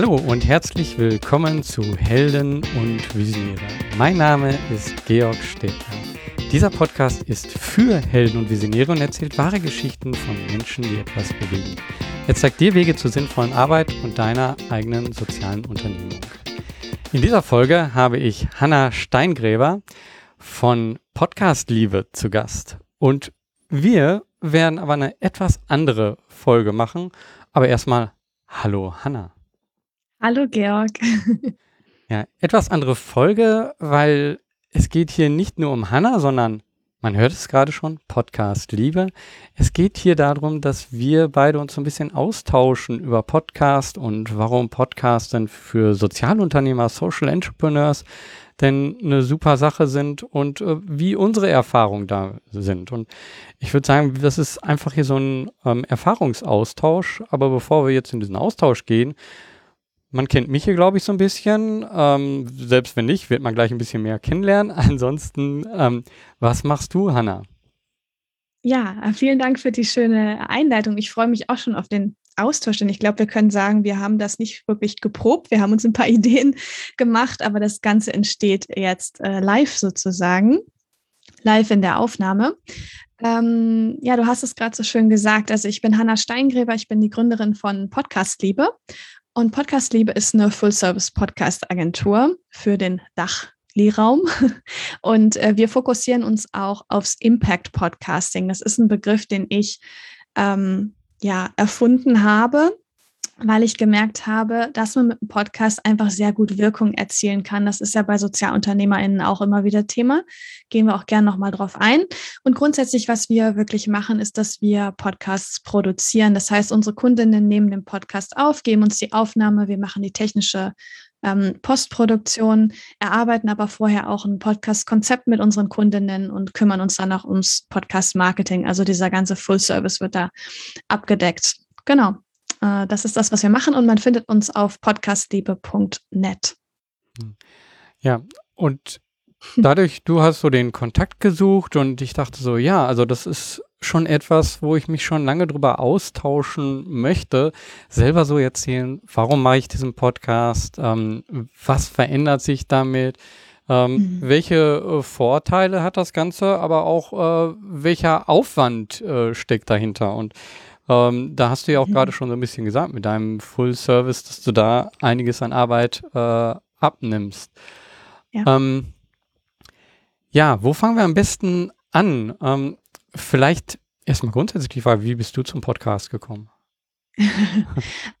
Hallo und herzlich willkommen zu Helden und Visionäre. Mein Name ist Georg Stedter. Dieser Podcast ist für Helden und Visionäre und erzählt wahre Geschichten von Menschen, die etwas bewegen. Er zeigt dir Wege zur sinnvollen Arbeit und deiner eigenen sozialen Unternehmung. In dieser Folge habe ich Hanna Steingräber von Podcast Liebe zu Gast. Und wir werden aber eine etwas andere Folge machen. Aber erstmal, hallo Hanna. Hallo Georg. Ja, etwas andere Folge, weil es geht hier nicht nur um Hanna, sondern man hört es gerade schon, Podcast Liebe. Es geht hier darum, dass wir beide uns so ein bisschen austauschen über Podcast und warum Podcast denn für Sozialunternehmer, Social Entrepreneurs denn eine super Sache sind und äh, wie unsere Erfahrungen da sind. Und ich würde sagen, das ist einfach hier so ein ähm, Erfahrungsaustausch. Aber bevor wir jetzt in diesen Austausch gehen, man kennt mich hier, glaube ich, so ein bisschen. Ähm, selbst wenn nicht, wird man gleich ein bisschen mehr kennenlernen. Ansonsten, ähm, was machst du, Hanna? Ja, äh, vielen Dank für die schöne Einleitung. Ich freue mich auch schon auf den Austausch, denn ich glaube, wir können sagen, wir haben das nicht wirklich geprobt. Wir haben uns ein paar Ideen gemacht, aber das Ganze entsteht jetzt äh, live sozusagen, live in der Aufnahme. Ähm, ja, du hast es gerade so schön gesagt. Also ich bin Hanna Steingräber, ich bin die Gründerin von Podcast Liebe. Und Podcast Liebe ist eine Full-Service-Podcast-Agentur für den Dach. Lehrraum. Und äh, wir fokussieren uns auch aufs Impact Podcasting. Das ist ein Begriff, den ich ähm, ja erfunden habe weil ich gemerkt habe, dass man mit einem Podcast einfach sehr gut Wirkung erzielen kann. Das ist ja bei SozialunternehmerInnen auch immer wieder Thema. Gehen wir auch gerne nochmal drauf ein. Und grundsätzlich, was wir wirklich machen, ist, dass wir Podcasts produzieren. Das heißt, unsere Kundinnen nehmen den Podcast auf, geben uns die Aufnahme, wir machen die technische ähm, Postproduktion, erarbeiten aber vorher auch ein Podcast-Konzept mit unseren Kundinnen und kümmern uns dann auch ums Podcast-Marketing. Also dieser ganze Full-Service wird da abgedeckt. Genau. Äh, das ist das, was wir machen und man findet uns auf podcastliebe.net. Hm. Ja, und dadurch, du hast so den Kontakt gesucht und ich dachte so, ja, also das ist schon etwas, wo ich mich schon lange drüber austauschen möchte, selber so erzählen, warum mache ich diesen Podcast, ähm, was verändert sich damit, ähm, mhm. welche äh, Vorteile hat das Ganze, aber auch äh, welcher Aufwand äh, steckt dahinter und ähm, da hast du ja auch mhm. gerade schon so ein bisschen gesagt mit deinem Full Service, dass du da einiges an Arbeit äh, abnimmst. Ja. Ähm, ja, wo fangen wir am besten an? Ähm, vielleicht erstmal grundsätzlich die Frage, wie bist du zum Podcast gekommen?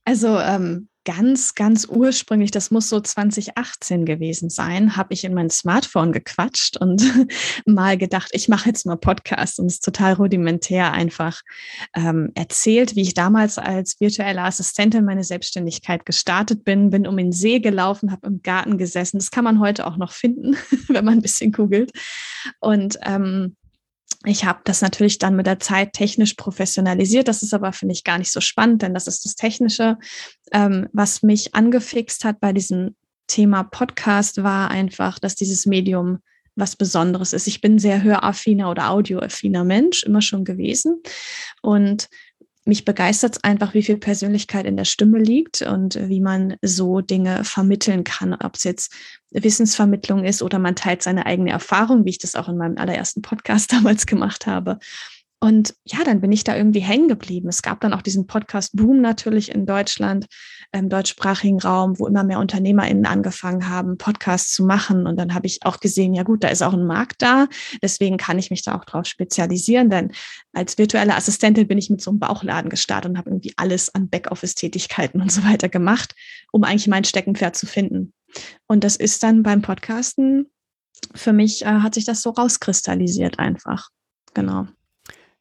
also ähm, ganz, ganz ursprünglich, das muss so 2018 gewesen sein, habe ich in mein Smartphone gequatscht und mal gedacht, ich mache jetzt mal Podcast und es ist total rudimentär einfach ähm, erzählt, wie ich damals als virtuelle Assistentin meine Selbstständigkeit gestartet bin, bin um den See gelaufen, habe im Garten gesessen. Das kann man heute auch noch finden, wenn man ein bisschen googelt. Und ähm, ich habe das natürlich dann mit der Zeit technisch professionalisiert. Das ist aber, finde ich, gar nicht so spannend, denn das ist das Technische. Ähm, was mich angefixt hat bei diesem Thema Podcast war einfach, dass dieses Medium was Besonderes ist. Ich bin sehr höraffiner oder audioaffiner Mensch, immer schon gewesen. Und mich begeistert es einfach, wie viel Persönlichkeit in der Stimme liegt und wie man so Dinge vermitteln kann, ob es jetzt Wissensvermittlung ist oder man teilt seine eigene Erfahrung, wie ich das auch in meinem allerersten Podcast damals gemacht habe. Und ja, dann bin ich da irgendwie hängen geblieben. Es gab dann auch diesen Podcast-Boom natürlich in Deutschland, im deutschsprachigen Raum, wo immer mehr UnternehmerInnen angefangen haben, Podcasts zu machen. Und dann habe ich auch gesehen, ja gut, da ist auch ein Markt da. Deswegen kann ich mich da auch drauf spezialisieren. Denn als virtuelle Assistentin bin ich mit so einem Bauchladen gestartet und habe irgendwie alles an Backoffice-Tätigkeiten und so weiter gemacht, um eigentlich mein Steckenpferd zu finden. Und das ist dann beim Podcasten, für mich äh, hat sich das so rauskristallisiert einfach. Genau.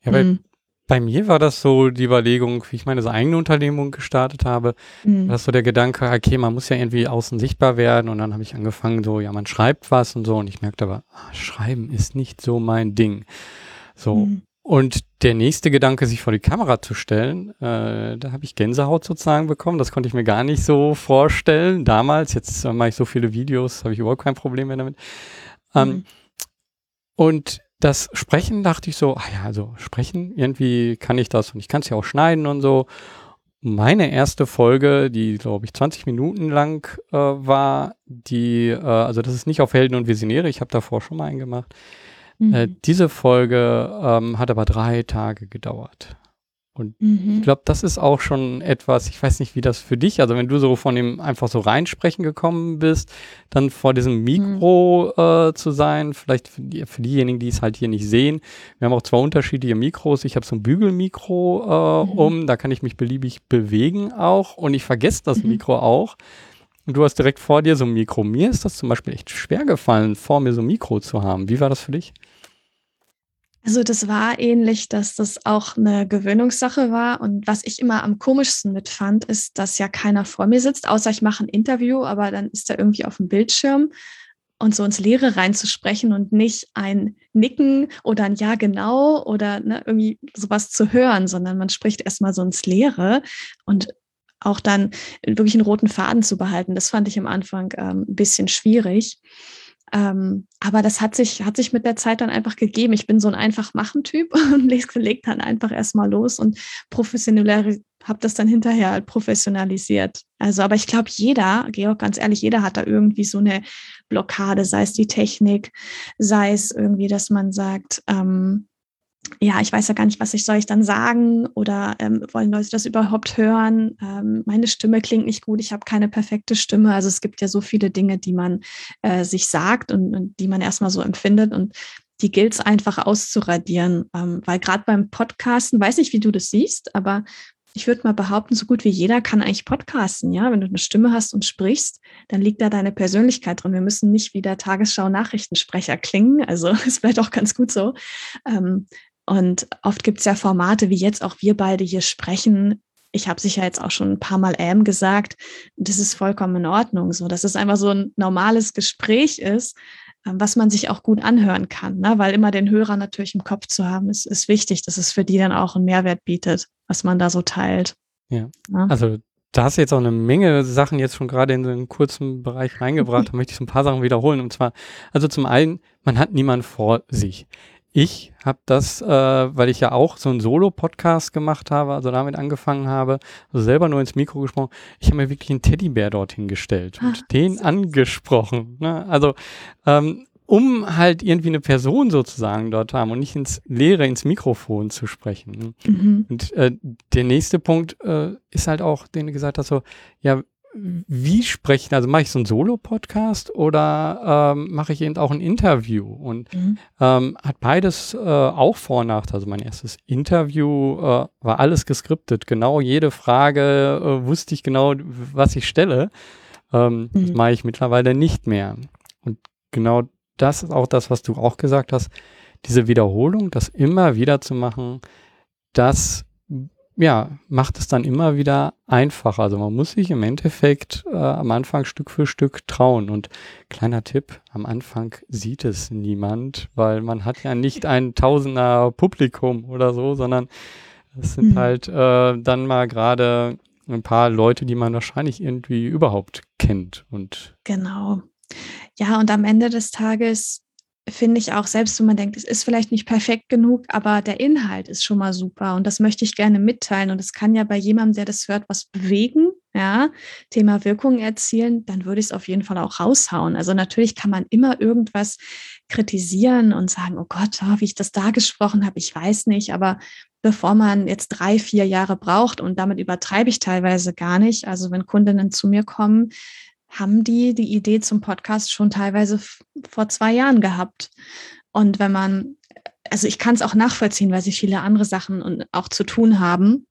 Ja, weil mhm. bei mir war das so die Überlegung, wie ich meine so eigene Unternehmung gestartet habe, mhm. das so der Gedanke, okay, man muss ja irgendwie außen sichtbar werden und dann habe ich angefangen so, ja, man schreibt was und so und ich merkte aber, ah, schreiben ist nicht so mein Ding. So. Mhm. Und der nächste Gedanke, sich vor die Kamera zu stellen, äh, da habe ich Gänsehaut sozusagen bekommen. Das konnte ich mir gar nicht so vorstellen damals. Jetzt äh, mache ich so viele Videos, habe ich überhaupt kein Problem mehr damit. Ähm, mhm. Und das Sprechen dachte ich so, ah ja, also sprechen, irgendwie kann ich das und ich kann es ja auch schneiden und so. meine erste Folge, die glaube ich 20 Minuten lang äh, war, die, äh, also das ist nicht auf Helden und Visionäre, ich habe davor schon mal einen gemacht. Äh, mhm. Äh, diese Folge ähm, hat aber drei Tage gedauert. Und mhm. ich glaube, das ist auch schon etwas, ich weiß nicht, wie das für dich, also wenn du so von dem einfach so reinsprechen gekommen bist, dann vor diesem Mikro mhm. äh, zu sein, vielleicht für, die, für, diejenigen, die es halt hier nicht sehen. Wir haben auch zwei unterschiedliche Mikros. Ich habe so ein Bügelmikro äh, mhm. um, da kann ich mich beliebig bewegen auch und ich vergesse das mhm. Mikro auch. Und du hast direkt vor dir so ein Mikro. Mir ist das zum Beispiel echt schwer gefallen, vor mir so ein Mikro zu haben. Wie war das für dich? Also das war ähnlich, dass das auch eine Gewöhnungssache war. Und was ich immer am komischsten mitfand, ist, dass ja keiner vor mir sitzt, außer ich mache ein Interview, aber dann ist er irgendwie auf dem Bildschirm und so ins Leere reinzusprechen und nicht ein Nicken oder ein Ja genau oder ne, irgendwie sowas zu hören, sondern man spricht erstmal so ins Leere und auch dann wirklich einen roten Faden zu behalten. Das fand ich am Anfang ähm, ein bisschen schwierig. Ähm, aber das hat sich, hat sich mit der Zeit dann einfach gegeben. Ich bin so ein einfach machen Typ und leg, dann einfach erstmal los und professionell habe das dann hinterher halt professionalisiert. Also, aber ich glaube, jeder, Georg, ganz ehrlich, jeder hat da irgendwie so eine Blockade, sei es die Technik, sei es irgendwie, dass man sagt, ähm, ja, ich weiß ja gar nicht, was ich soll ich dann sagen oder ähm, wollen Leute das überhaupt hören? Ähm, meine Stimme klingt nicht gut, ich habe keine perfekte Stimme. Also es gibt ja so viele Dinge, die man äh, sich sagt und, und, die man erstmal so empfindet und die gilt es einfach auszuradieren, ähm, weil gerade beim Podcasten, weiß nicht, wie du das siehst, aber ich würde mal behaupten, so gut wie jeder kann eigentlich podcasten, ja. Wenn du eine Stimme hast und sprichst, dann liegt da deine Persönlichkeit drin. Wir müssen nicht wie der Tagesschau-Nachrichtensprecher klingen. Also ist vielleicht auch ganz gut so. Ähm, und oft gibt es ja Formate, wie jetzt auch wir beide hier sprechen. Ich habe sicher jetzt auch schon ein paar Mal ähm gesagt. Das ist vollkommen in Ordnung, so dass es einfach so ein normales Gespräch ist, ähm, was man sich auch gut anhören kann, ne? weil immer den Hörer natürlich im Kopf zu haben, ist, ist wichtig, dass es für die dann auch einen Mehrwert bietet, was man da so teilt. Ja, ja? Ne? also da hast du jetzt auch eine Menge Sachen jetzt schon gerade in so einen kurzen Bereich reingebracht. da möchte ich so ein paar Sachen wiederholen. Und zwar, also zum einen, man hat niemanden vor sich. Ich habe das, äh, weil ich ja auch so einen Solo-Podcast gemacht habe, also damit angefangen habe, also selber nur ins Mikro gesprochen, ich habe mir wirklich einen Teddybär dorthin gestellt und ah, den angesprochen. Ne? Also ähm, um halt irgendwie eine Person sozusagen dort haben und nicht ins Leere, ins Mikrofon zu sprechen. Mhm. Und äh, der nächste Punkt äh, ist halt auch, den du gesagt hast, so, ja, wie sprechen? Also mache ich so einen Solo-Podcast oder ähm, mache ich eben auch ein Interview? Und mhm. ähm, hat beides äh, auch Vor- und Nachteile. Also mein erstes Interview äh, war alles geskriptet. Genau jede Frage äh, wusste ich genau, was ich stelle. Ähm, mhm. Das mache ich mittlerweile nicht mehr. Und genau das ist auch das, was du auch gesagt hast. Diese Wiederholung, das immer wieder zu machen, das ja, macht es dann immer wieder einfacher. Also man muss sich im Endeffekt äh, am Anfang Stück für Stück trauen. Und kleiner Tipp, am Anfang sieht es niemand, weil man hat ja nicht ein Tausender Publikum oder so, sondern es sind mhm. halt äh, dann mal gerade ein paar Leute, die man wahrscheinlich irgendwie überhaupt kennt. Und genau. Ja, und am Ende des Tages finde ich auch, selbst wenn man denkt, es ist vielleicht nicht perfekt genug, aber der Inhalt ist schon mal super und das möchte ich gerne mitteilen. Und es kann ja bei jemandem, der das hört, was bewegen, ja, Thema Wirkung erzielen, dann würde ich es auf jeden Fall auch raushauen. Also natürlich kann man immer irgendwas kritisieren und sagen, oh Gott, oh, wie ich das da gesprochen habe, ich weiß nicht, aber bevor man jetzt drei, vier Jahre braucht und damit übertreibe ich teilweise gar nicht. Also wenn Kundinnen zu mir kommen, haben die die Idee zum Podcast schon teilweise vor zwei Jahren gehabt. Und wenn man, also ich kann es auch nachvollziehen, weil sie viele andere Sachen und auch zu tun haben.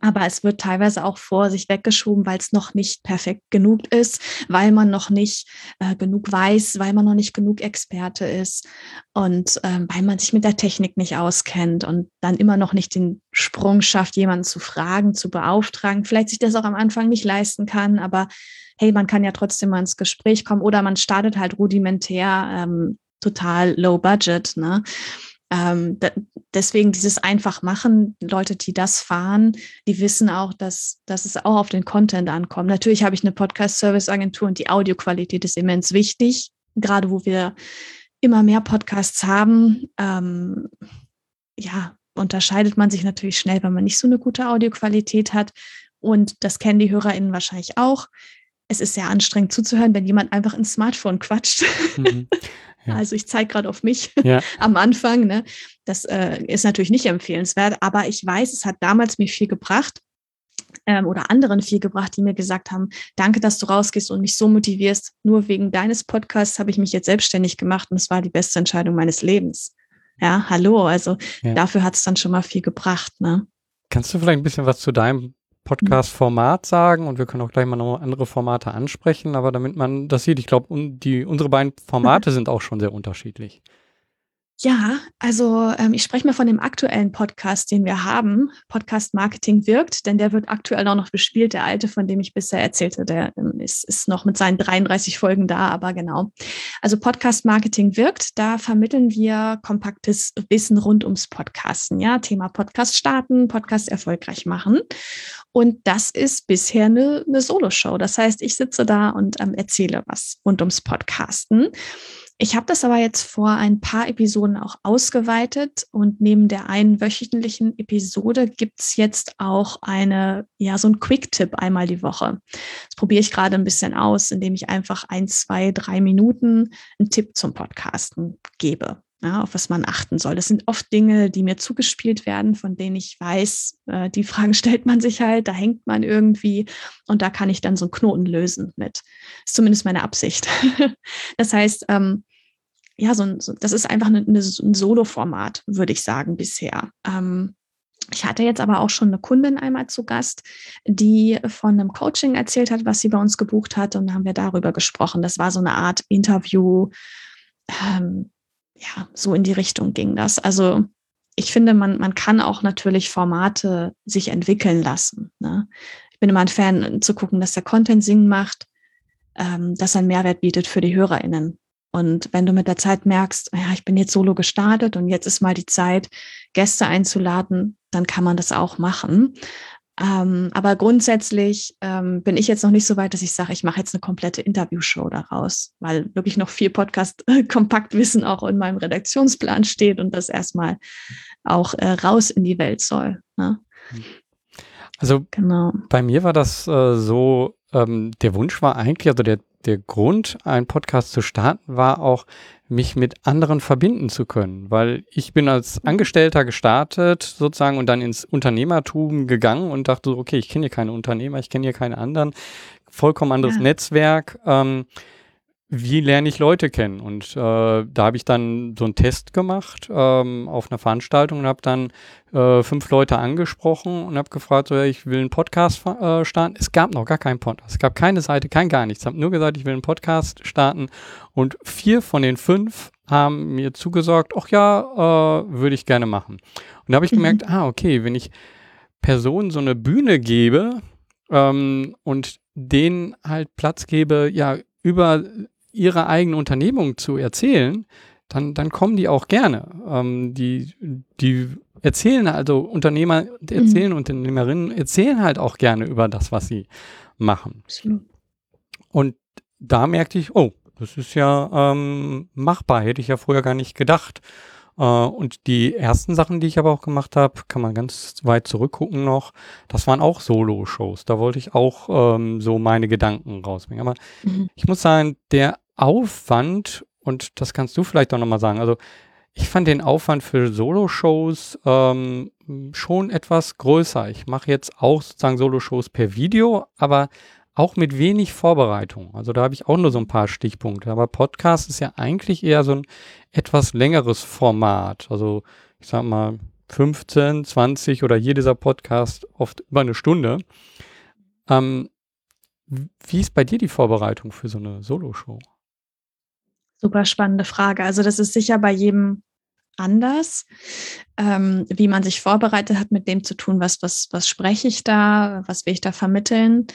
Aber es wird teilweise auch vor sich weggeschoben, weil es noch nicht perfekt genug ist, weil man noch nicht äh, genug weiß, weil man noch nicht genug Experte ist und ähm, weil man sich mit der Technik nicht auskennt und dann immer noch nicht den Sprung schafft, jemanden zu fragen, zu beauftragen, vielleicht sich das auch am Anfang nicht leisten kann, aber hey, man kann ja trotzdem mal ins Gespräch kommen oder man startet halt rudimentär, ähm, total low budget. Ne? Ähm, deswegen dieses einfach machen, Leute, die das fahren, die wissen auch, dass, dass es auch auf den Content ankommt. Natürlich habe ich eine Podcast-Service-Agentur und die Audioqualität ist immens wichtig, gerade wo wir immer mehr Podcasts haben. Ähm, ja, unterscheidet man sich natürlich schnell, wenn man nicht so eine gute Audioqualität hat. Und das kennen die HörerInnen wahrscheinlich auch. Es ist sehr anstrengend zuzuhören, wenn jemand einfach ins Smartphone quatscht. Mhm. Ja. Also ich zeige gerade auf mich ja. am Anfang. Ne? Das äh, ist natürlich nicht empfehlenswert, aber ich weiß, es hat damals mir viel gebracht ähm, oder anderen viel gebracht, die mir gesagt haben, danke, dass du rausgehst und mich so motivierst. Nur wegen deines Podcasts habe ich mich jetzt selbstständig gemacht und es war die beste Entscheidung meines Lebens. Ja, hallo. Also ja. dafür hat es dann schon mal viel gebracht. Ne? Kannst du vielleicht ein bisschen was zu deinem Podcast-Format sagen und wir können auch gleich mal noch andere Formate ansprechen, aber damit man das sieht, ich glaube, unsere beiden Formate sind auch schon sehr unterschiedlich. Ja, also ähm, ich spreche mal von dem aktuellen Podcast, den wir haben. Podcast Marketing wirkt, denn der wird aktuell auch noch bespielt. Der alte, von dem ich bisher erzählte, der ähm, ist, ist noch mit seinen 33 Folgen da, aber genau. Also Podcast Marketing wirkt, da vermitteln wir kompaktes Wissen rund ums Podcasten. Ja, Thema Podcast starten, Podcast erfolgreich machen. Und das ist bisher eine, eine Solo-Show. Das heißt, ich sitze da und ähm, erzähle was rund ums Podcasten. Ich habe das aber jetzt vor ein paar Episoden auch ausgeweitet und neben der einen wöchentlichen Episode gibt es jetzt auch eine, ja, so ein Quick-Tipp einmal die Woche. Das probiere ich gerade ein bisschen aus, indem ich einfach ein, zwei, drei Minuten einen Tipp zum Podcasten gebe. Ja, auf was man achten soll. Das sind oft Dinge, die mir zugespielt werden, von denen ich weiß, äh, die Fragen stellt man sich halt, da hängt man irgendwie und da kann ich dann so einen Knoten lösen mit. Das ist zumindest meine Absicht. das heißt, ähm, ja, so so, das ist einfach eine, eine, ein Solo-Format, würde ich sagen, bisher. Ähm, ich hatte jetzt aber auch schon eine Kundin einmal zu Gast, die von einem Coaching erzählt hat, was sie bei uns gebucht hat. Und haben wir darüber gesprochen. Das war so eine Art Interview, ähm, ja, so in die Richtung ging das. Also ich finde, man, man kann auch natürlich Formate sich entwickeln lassen. Ne? Ich bin immer ein Fan zu gucken, dass der Content Sinn macht, ähm, dass er einen Mehrwert bietet für die HörerInnen. Und wenn du mit der Zeit merkst, ja, ich bin jetzt solo gestartet und jetzt ist mal die Zeit, Gäste einzuladen, dann kann man das auch machen. Ähm, aber grundsätzlich ähm, bin ich jetzt noch nicht so weit, dass ich sage, ich mache jetzt eine komplette Interviewshow daraus, weil wirklich noch viel Podcast-Kompaktwissen auch in meinem Redaktionsplan steht und das erstmal auch äh, raus in die Welt soll. Ne? Also genau. bei mir war das äh, so, ähm, der Wunsch war eigentlich, also der, der Grund, einen Podcast zu starten, war auch, mich mit anderen verbinden zu können, weil ich bin als. Angestellter gestartet sozusagen und dann ins Unternehmertum gegangen und dachte so, okay, ich kenne hier keine Unternehmer, ich kenne hier keine anderen, vollkommen anderes ja. Netzwerk. Ähm, wie lerne ich Leute kennen? Und äh, da habe ich dann so einen Test gemacht ähm, auf einer Veranstaltung und habe dann äh, fünf Leute angesprochen und habe gefragt, so, ich will einen Podcast äh, starten. Es gab noch gar keinen Podcast. Es gab keine Seite, kein gar nichts. Ich habe nur gesagt, ich will einen Podcast starten. Und vier von den fünf haben mir zugesagt, ach ja, äh, würde ich gerne machen. Und da habe ich mhm. gemerkt, ah, okay, wenn ich Personen so eine Bühne gebe ähm, und denen halt Platz gebe, ja, über ihre eigene Unternehmung zu erzählen, dann, dann kommen die auch gerne. Ähm, die, die erzählen, also Unternehmer erzählen, mhm. Unternehmerinnen erzählen halt auch gerne über das, was sie machen. Absolut. Und da merkte ich, oh, das ist ja ähm, machbar, hätte ich ja vorher gar nicht gedacht. Äh, und die ersten Sachen, die ich aber auch gemacht habe, kann man ganz weit zurückgucken noch, das waren auch Solo-Shows. Da wollte ich auch ähm, so meine Gedanken rausbringen. Aber mhm. ich muss sagen, der Aufwand, und das kannst du vielleicht auch nochmal sagen, also ich fand den Aufwand für Solo-Shows ähm, schon etwas größer. Ich mache jetzt auch sozusagen Solo-Shows per Video, aber auch mit wenig Vorbereitung. Also da habe ich auch nur so ein paar Stichpunkte. Aber Podcast ist ja eigentlich eher so ein etwas längeres Format. Also ich sag mal 15, 20 oder hier dieser Podcast oft über eine Stunde. Ähm, wie ist bei dir die Vorbereitung für so eine Solo-Show? Super spannende Frage. Also das ist sicher bei jedem anders, ähm, wie man sich vorbereitet hat, mit dem zu tun, was, was, was spreche ich da, was will ich da vermitteln.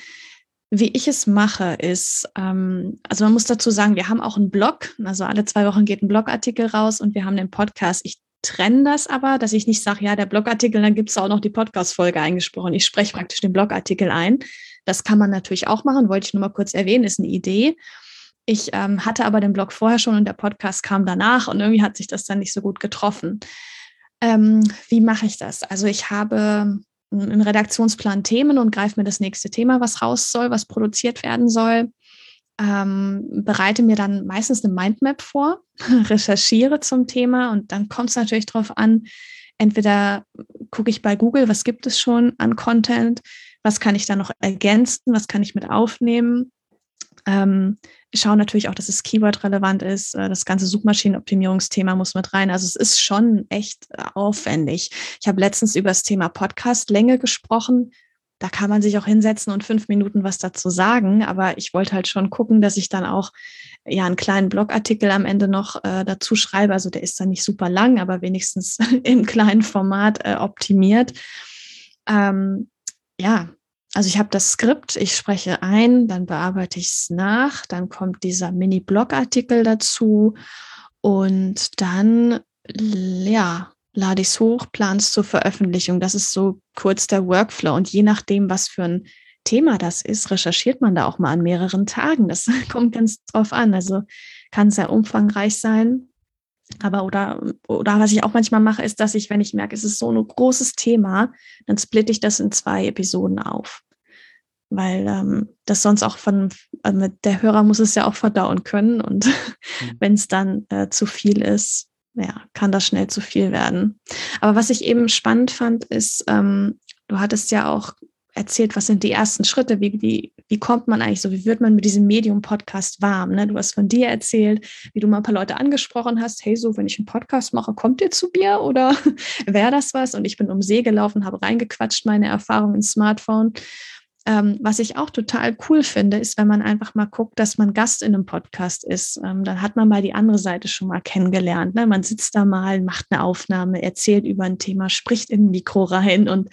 Wie ich es mache, ist, ähm, also man muss dazu sagen, wir haben auch einen Blog, also alle zwei Wochen geht ein Blogartikel raus und wir haben den Podcast. Ich trenne das aber, dass ich nicht sage, ja, der Blogartikel, dann gibt es auch noch die Podcast-Folge eingesprochen. Ich spreche praktisch den Blogartikel ein. Das kann man natürlich auch machen, wollte ich nur mal kurz erwähnen, ist eine Idee. Ich ähm, hatte aber den Blog vorher schon und der Podcast kam danach und irgendwie hat sich das dann nicht so gut getroffen. Ähm, wie mache ich das? Also ich habe im Redaktionsplan Themen und greife mir das nächste Thema, was raus soll, was produziert werden soll. Ähm, bereite mir dann meistens eine Mindmap vor, recherchiere zum Thema und dann kommt es natürlich darauf an, entweder gucke ich bei Google, was gibt es schon an Content, was kann ich da noch ergänzen, was kann ich mit aufnehmen. Ähm, schaue natürlich auch, dass es Keyword relevant ist. Äh, das ganze Suchmaschinenoptimierungsthema muss mit rein. Also es ist schon echt äh, aufwendig. Ich habe letztens über das Thema Podcast-Länge gesprochen. Da kann man sich auch hinsetzen und fünf Minuten was dazu sagen. Aber ich wollte halt schon gucken, dass ich dann auch ja einen kleinen Blogartikel am Ende noch äh, dazu schreibe. Also der ist dann nicht super lang, aber wenigstens im kleinen Format äh, optimiert. Ähm, ja, also ich habe das Skript, ich spreche ein, dann bearbeite ich es nach, dann kommt dieser Mini-Blog-Artikel dazu und dann, ja, lade ich es hoch, plan es zur Veröffentlichung. Das ist so kurz der Workflow. Und je nachdem, was für ein Thema das ist, recherchiert man da auch mal an mehreren Tagen. Das kommt ganz drauf an. Also kann sehr umfangreich sein. Aber oder, oder was ich auch manchmal mache, ist, dass ich, wenn ich merke, es ist so ein großes Thema, dann splitte ich das in zwei Episoden auf. Weil ähm, das sonst auch von, also der Hörer muss es ja auch verdauen können. Und mhm. wenn es dann äh, zu viel ist, ja, kann das schnell zu viel werden. Aber was ich eben spannend fand, ist, ähm, du hattest ja auch erzählt, was sind die ersten Schritte, wie, wie, wie kommt man eigentlich so, wie wird man mit diesem Medium-Podcast warm? Ne? Du hast von dir erzählt, wie du mal ein paar Leute angesprochen hast, hey, so, wenn ich einen Podcast mache, kommt ihr zu mir oder wäre das was? Und ich bin um See gelaufen, habe reingequatscht, meine Erfahrung ins Smartphone. Ähm, was ich auch total cool finde, ist, wenn man einfach mal guckt, dass man Gast in einem Podcast ist. Ähm, dann hat man mal die andere Seite schon mal kennengelernt. Ne? Man sitzt da mal, macht eine Aufnahme, erzählt über ein Thema, spricht in ein Mikro rein und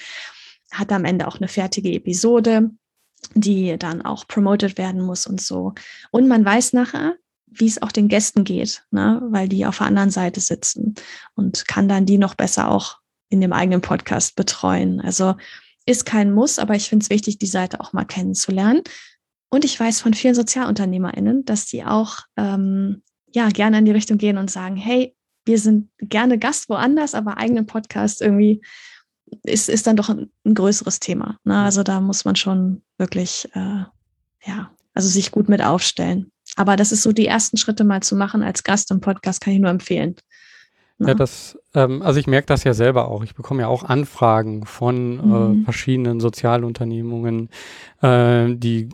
hat am Ende auch eine fertige Episode, die dann auch promoted werden muss und so. Und man weiß nachher, wie es auch den Gästen geht, ne? weil die auf der anderen Seite sitzen und kann dann die noch besser auch in dem eigenen Podcast betreuen. Also ist kein Muss, aber ich finde es wichtig, die Seite auch mal kennenzulernen. Und ich weiß von vielen SozialunternehmerInnen, dass die auch ähm, ja gerne in die Richtung gehen und sagen, hey, wir sind gerne Gast woanders, aber eigenen Podcast irgendwie ist, ist dann doch ein, ein größeres Thema. Ne? Also da muss man schon wirklich, äh, ja, also sich gut mit aufstellen. Aber das ist so die ersten Schritte mal zu machen als Gast im Podcast, kann ich nur empfehlen. Ja, ne? das, ähm, also ich merke das ja selber auch. Ich bekomme ja auch Anfragen von äh, mhm. äh, verschiedenen Sozialunternehmungen, äh, die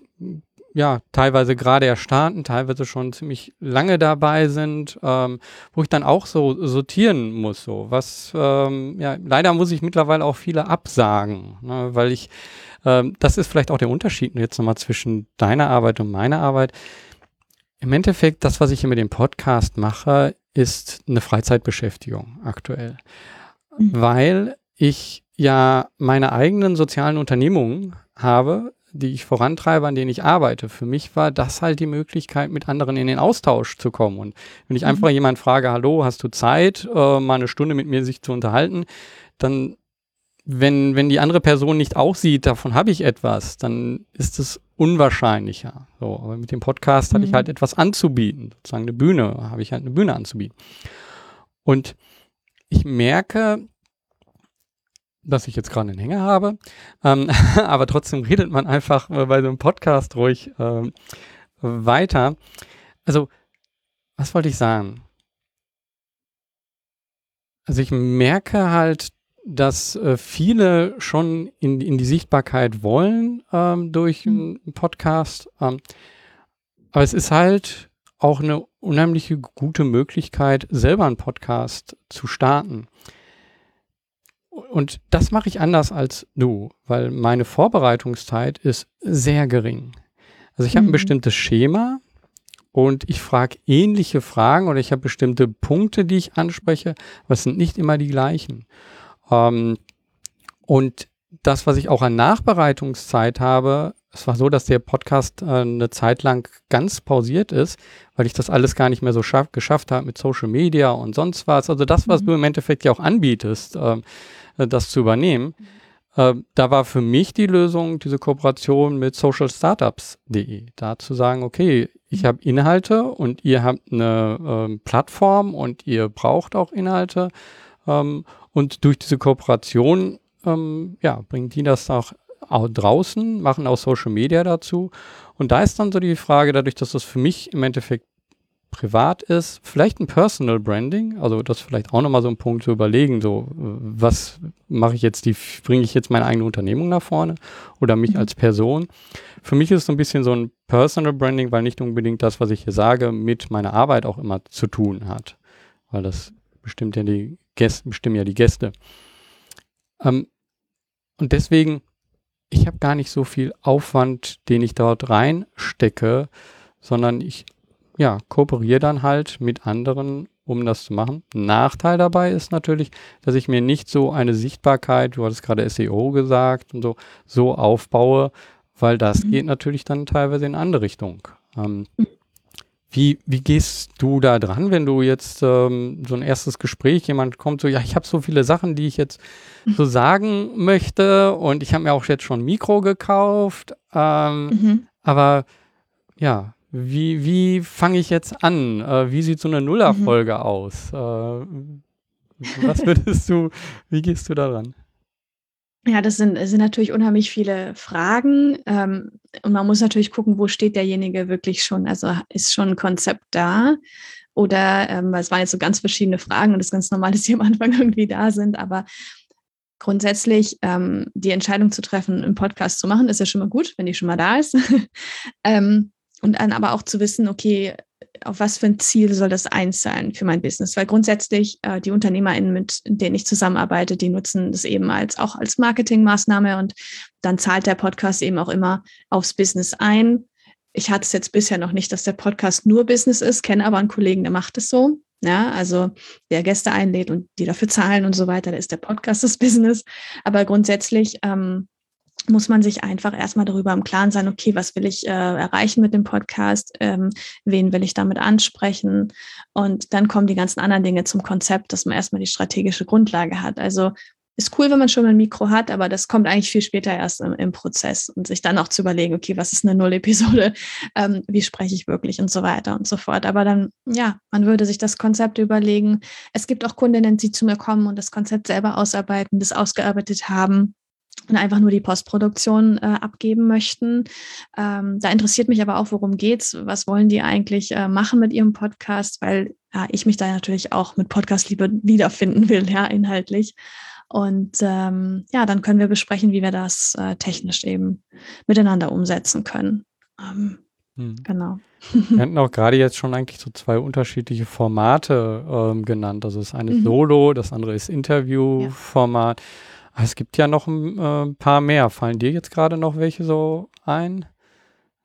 ja, teilweise gerade erstarten, teilweise schon ziemlich lange dabei sind, ähm, wo ich dann auch so sortieren muss, so was, ähm, ja, leider muss ich mittlerweile auch viele absagen, ne, weil ich, ähm, das ist vielleicht auch der Unterschied jetzt nochmal zwischen deiner Arbeit und meiner Arbeit. Im Endeffekt, das, was ich hier mit dem Podcast mache, ist eine Freizeitbeschäftigung aktuell, mhm. weil ich ja meine eigenen sozialen Unternehmungen habe, die ich vorantreibe, an denen ich arbeite. Für mich war das halt die Möglichkeit, mit anderen in den Austausch zu kommen. Und wenn ich mhm. einfach jemand frage, hallo, hast du Zeit, äh, mal eine Stunde mit mir sich zu unterhalten, dann, wenn, wenn die andere Person nicht auch sieht, davon habe ich etwas, dann ist es unwahrscheinlicher. So, aber mit dem Podcast mhm. hatte ich mhm. halt etwas anzubieten, sozusagen eine Bühne, habe ich halt eine Bühne anzubieten. Und ich merke, dass ich jetzt gerade einen Hänger habe. Ähm, aber trotzdem redet man einfach bei so einem Podcast ruhig ähm, weiter. Also, was wollte ich sagen? Also ich merke halt, dass äh, viele schon in, in die Sichtbarkeit wollen ähm, durch mhm. einen Podcast. Ähm, aber es ist halt auch eine unheimliche gute Möglichkeit, selber einen Podcast zu starten. Und das mache ich anders als du, weil meine Vorbereitungszeit ist sehr gering. Also ich habe ein mhm. bestimmtes Schema und ich frage ähnliche Fragen oder ich habe bestimmte Punkte, die ich anspreche, aber es sind nicht immer die gleichen. Ähm, und das, was ich auch an Nachbereitungszeit habe, es war so, dass der Podcast äh, eine Zeit lang ganz pausiert ist, weil ich das alles gar nicht mehr so geschafft habe mit Social Media und sonst was. Also das, was mhm. du im Endeffekt ja auch anbietest, äh, äh, das zu übernehmen. Äh, da war für mich die Lösung diese Kooperation mit socialstartups.de. Da zu sagen, okay, ich habe Inhalte und ihr habt eine ähm, Plattform und ihr braucht auch Inhalte. Ähm, und durch diese Kooperation ähm, ja, bringen die das auch, auch draußen, machen auch Social Media dazu. Und da ist dann so die Frage, dadurch, dass das für mich im Endeffekt privat ist, vielleicht ein Personal Branding, also das vielleicht auch nochmal so ein Punkt zu überlegen, so was mache ich jetzt, die bringe ich jetzt meine eigene Unternehmung nach vorne oder mich mhm. als Person. Für mich ist es so ein bisschen so ein Personal Branding, weil nicht unbedingt das, was ich hier sage, mit meiner Arbeit auch immer zu tun hat, weil das bestimmt ja die Gäste, bestimmen ja die Gäste. Ähm, und deswegen, ich habe gar nicht so viel Aufwand, den ich dort reinstecke, sondern ich ja, kooperiere dann halt mit anderen, um das zu machen. Nachteil dabei ist natürlich, dass ich mir nicht so eine Sichtbarkeit, du hattest gerade SEO gesagt und so, so aufbaue, weil das mhm. geht natürlich dann teilweise in andere Richtung. Ähm, mhm. Wie, wie gehst du da dran, wenn du jetzt ähm, so ein erstes Gespräch, jemand kommt so, ja, ich habe so viele Sachen, die ich jetzt mhm. so sagen möchte und ich habe mir auch jetzt schon ein Mikro gekauft, ähm, mhm. aber ja, wie, wie fange ich jetzt an? Äh, wie sieht so eine Nullerfolge mhm. aus? Äh, was würdest du, wie gehst du daran? Ja, das sind, sind natürlich unheimlich viele Fragen. Ähm, und man muss natürlich gucken, wo steht derjenige wirklich schon. Also ist schon ein Konzept da? Oder ähm, es waren jetzt so ganz verschiedene Fragen und es ist ganz normal, dass die am Anfang irgendwie da sind. Aber grundsätzlich ähm, die Entscheidung zu treffen, einen Podcast zu machen, ist ja schon mal gut, wenn die schon mal da ist. ähm, und dann aber auch zu wissen, okay, auf was für ein Ziel soll das eins sein für mein Business? Weil grundsätzlich äh, die UnternehmerInnen, mit denen ich zusammenarbeite, die nutzen das eben als auch als Marketingmaßnahme und dann zahlt der Podcast eben auch immer aufs Business ein. Ich hatte es jetzt bisher noch nicht, dass der Podcast nur Business ist, kenne aber einen Kollegen, der macht es so. Ja, also der Gäste einlädt und die dafür zahlen und so weiter, da ist der Podcast das Business. Aber grundsätzlich ähm, muss man sich einfach erstmal darüber im Klaren sein, okay, was will ich äh, erreichen mit dem Podcast, ähm, wen will ich damit ansprechen und dann kommen die ganzen anderen Dinge zum Konzept, dass man erstmal die strategische Grundlage hat. Also ist cool, wenn man schon ein Mikro hat, aber das kommt eigentlich viel später erst im, im Prozess und sich dann auch zu überlegen, okay, was ist eine Null-Episode, ähm, wie spreche ich wirklich und so weiter und so fort. Aber dann, ja, man würde sich das Konzept überlegen. Es gibt auch Kundinnen, die zu mir kommen und das Konzept selber ausarbeiten, das ausgearbeitet haben und einfach nur die Postproduktion äh, abgeben möchten. Ähm, da interessiert mich aber auch, worum geht's? Was wollen die eigentlich äh, machen mit ihrem Podcast? Weil ja, ich mich da natürlich auch mit Podcast-Liebe wiederfinden will, ja, inhaltlich. Und ähm, ja, dann können wir besprechen, wie wir das äh, technisch eben miteinander umsetzen können. Ähm, hm. Genau. Wir hatten auch gerade jetzt schon eigentlich so zwei unterschiedliche Formate ähm, genannt. Also das eine ist mhm. Solo, das andere ist Interview-Format. Ja. Ah, es gibt ja noch ein äh, paar mehr. Fallen dir jetzt gerade noch welche so ein?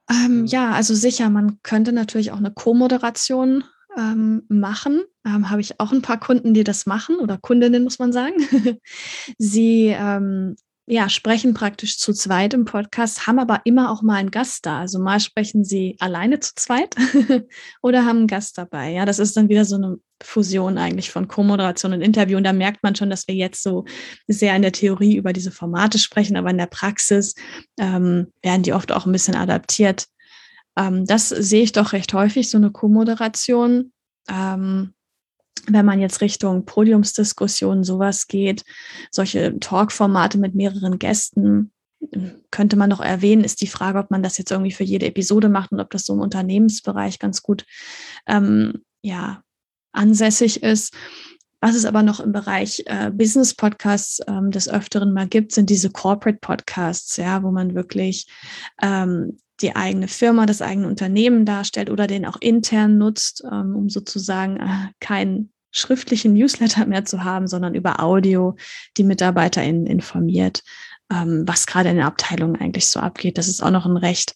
Ähm, ja, also sicher, man könnte natürlich auch eine Co-Moderation ähm, machen. Ähm, Habe ich auch ein paar Kunden, die das machen oder Kundinnen, muss man sagen. Sie ähm, ja, sprechen praktisch zu zweit im Podcast, haben aber immer auch mal einen Gast da. Also mal sprechen sie alleine zu zweit oder haben einen Gast dabei. Ja, das ist dann wieder so eine Fusion eigentlich von Co-Moderation und Interview. Und da merkt man schon, dass wir jetzt so sehr in der Theorie über diese Formate sprechen, aber in der Praxis ähm, werden die oft auch ein bisschen adaptiert. Ähm, das sehe ich doch recht häufig, so eine Co-Moderation. Ähm, wenn man jetzt Richtung Podiumsdiskussionen sowas geht, solche Talk-Formate mit mehreren Gästen, könnte man noch erwähnen, ist die Frage, ob man das jetzt irgendwie für jede Episode macht und ob das so im Unternehmensbereich ganz gut ähm, ja, ansässig ist. Was es aber noch im Bereich äh, Business Podcasts ähm, des Öfteren mal gibt, sind diese Corporate Podcasts, ja, wo man wirklich ähm, die eigene Firma, das eigene Unternehmen darstellt oder den auch intern nutzt, ähm, um sozusagen äh, keinen schriftlichen Newsletter mehr zu haben, sondern über Audio die MitarbeiterInnen informiert, ähm, was gerade in der Abteilung eigentlich so abgeht. Das ist auch noch ein recht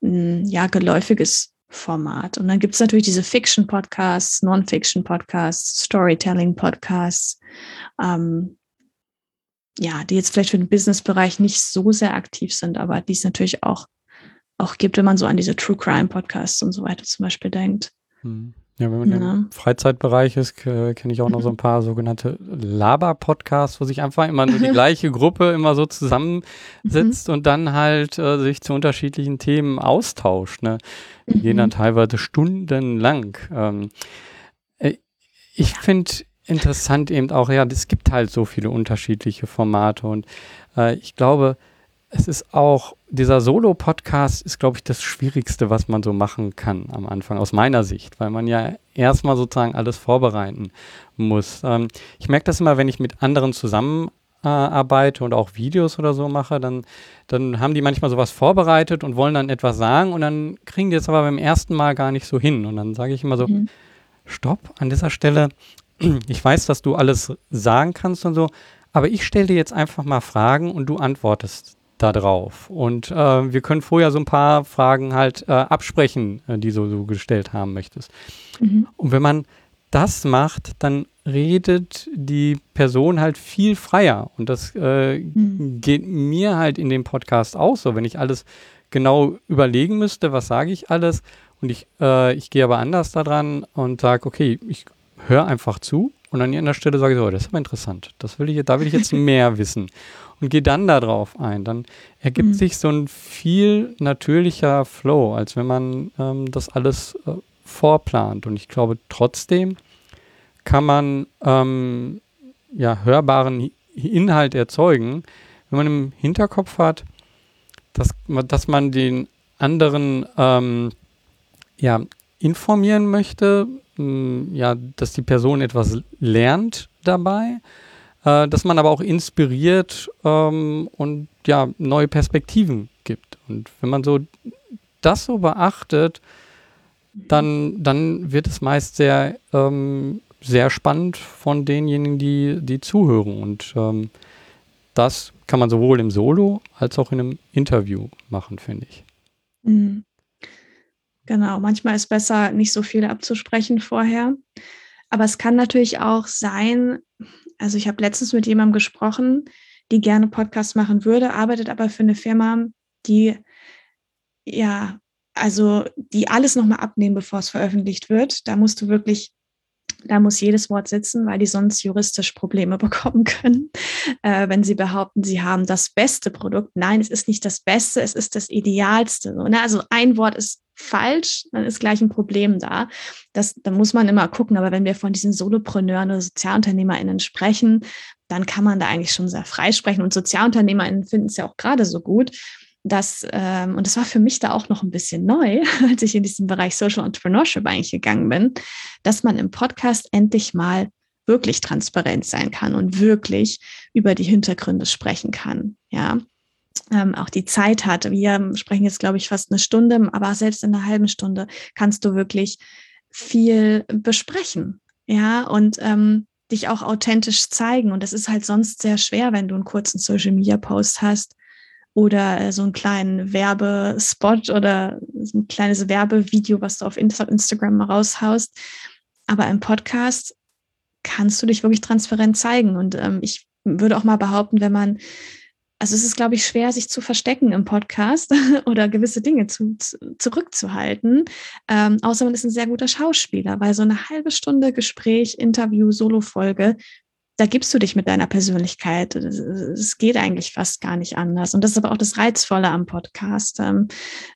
mh, ja, geläufiges Format. Und dann gibt es natürlich diese Fiction-Podcasts, Non-Fiction-Podcasts, Storytelling-Podcasts, ähm, ja, die jetzt vielleicht für den Business-Bereich nicht so sehr aktiv sind, aber die es natürlich auch auch gibt, wenn man so an diese True Crime Podcasts und so weiter zum Beispiel denkt. Hm. Ja, wenn man ja. im Freizeitbereich ist, kenne ich auch noch so ein paar sogenannte Laber-Podcasts, wo sich einfach immer nur die gleiche Gruppe immer so zusammensitzt mhm. und dann halt äh, sich zu unterschiedlichen Themen austauscht. Ne? Die mhm. gehen dann teilweise stundenlang. Ähm, äh, ich finde interessant eben auch, ja, es gibt halt so viele unterschiedliche Formate und äh, ich glaube, es ist auch, dieser Solo-Podcast ist, glaube ich, das Schwierigste, was man so machen kann am Anfang, aus meiner Sicht, weil man ja erstmal sozusagen alles vorbereiten muss. Ähm, ich merke das immer, wenn ich mit anderen zusammenarbeite und auch Videos oder so mache, dann, dann haben die manchmal sowas vorbereitet und wollen dann etwas sagen und dann kriegen die es aber beim ersten Mal gar nicht so hin. Und dann sage ich immer so, mhm. stopp, an dieser Stelle, ich weiß, dass du alles sagen kannst und so, aber ich stelle dir jetzt einfach mal Fragen und du antwortest da drauf. Und äh, wir können vorher so ein paar Fragen halt äh, absprechen, äh, die du so gestellt haben möchtest. Mhm. Und wenn man das macht, dann redet die Person halt viel freier. Und das äh, mhm. geht mir halt in dem Podcast auch so. Wenn ich alles genau überlegen müsste, was sage ich alles, und ich, äh, ich gehe aber anders daran und sage, okay, ich höre einfach zu und an irgendeiner Stelle sage ich so, oh, das ist aber interessant. Das will ich, da will ich jetzt mehr wissen und gehe dann darauf ein. Dann ergibt mhm. sich so ein viel natürlicher Flow, als wenn man ähm, das alles äh, vorplant. Und ich glaube, trotzdem kann man ähm, ja, hörbaren Inhalt erzeugen, wenn man im Hinterkopf hat, dass, dass man den anderen ähm, ja, informieren möchte, ja, dass die Person etwas lernt dabei äh, dass man aber auch inspiriert ähm, und ja, neue Perspektiven gibt. Und wenn man so das so beachtet, dann, dann wird es meist sehr, ähm, sehr spannend von denjenigen, die, die zuhören. Und ähm, das kann man sowohl im Solo als auch in einem Interview machen, finde ich. Mhm. Genau, manchmal ist besser, nicht so viel abzusprechen vorher. Aber es kann natürlich auch sein, also ich habe letztens mit jemandem gesprochen, die gerne Podcasts machen würde, arbeitet aber für eine Firma, die ja, also die alles nochmal abnehmen, bevor es veröffentlicht wird. Da musst du wirklich da muss jedes Wort sitzen, weil die sonst juristisch Probleme bekommen können, äh, wenn sie behaupten, sie haben das beste Produkt. Nein, es ist nicht das Beste, es ist das Idealste. Ne? Also ein Wort ist falsch, dann ist gleich ein Problem da. Das, da muss man immer gucken. Aber wenn wir von diesen Solopreneuren oder SozialunternehmerInnen sprechen, dann kann man da eigentlich schon sehr frei sprechen. Und SozialunternehmerInnen finden es ja auch gerade so gut, dass, ähm, und das war für mich da auch noch ein bisschen neu, als ich in diesen Bereich Social Entrepreneurship eigentlich gegangen bin, dass man im Podcast endlich mal wirklich transparent sein kann und wirklich über die Hintergründe sprechen kann. Ja, ähm, auch die Zeit hat. Wir sprechen jetzt, glaube ich, fast eine Stunde, aber selbst in einer halben Stunde kannst du wirklich viel besprechen. Ja, und ähm, dich auch authentisch zeigen. Und das ist halt sonst sehr schwer, wenn du einen kurzen Social Media Post hast oder äh, so einen kleinen Werbespot oder so ein kleines Werbevideo, was du auf Instagram mal raushaust. Aber im Podcast kannst du dich wirklich transparent zeigen. Und ähm, ich würde auch mal behaupten, wenn man, also es ist, glaube ich, schwer, sich zu verstecken im Podcast oder gewisse Dinge zu, zu, zurückzuhalten, ähm, außer man ist ein sehr guter Schauspieler, weil so eine halbe Stunde Gespräch, Interview, Solo-Folge da gibst du dich mit deiner Persönlichkeit. Es geht eigentlich fast gar nicht anders. Und das ist aber auch das Reizvolle am Podcast, ähm,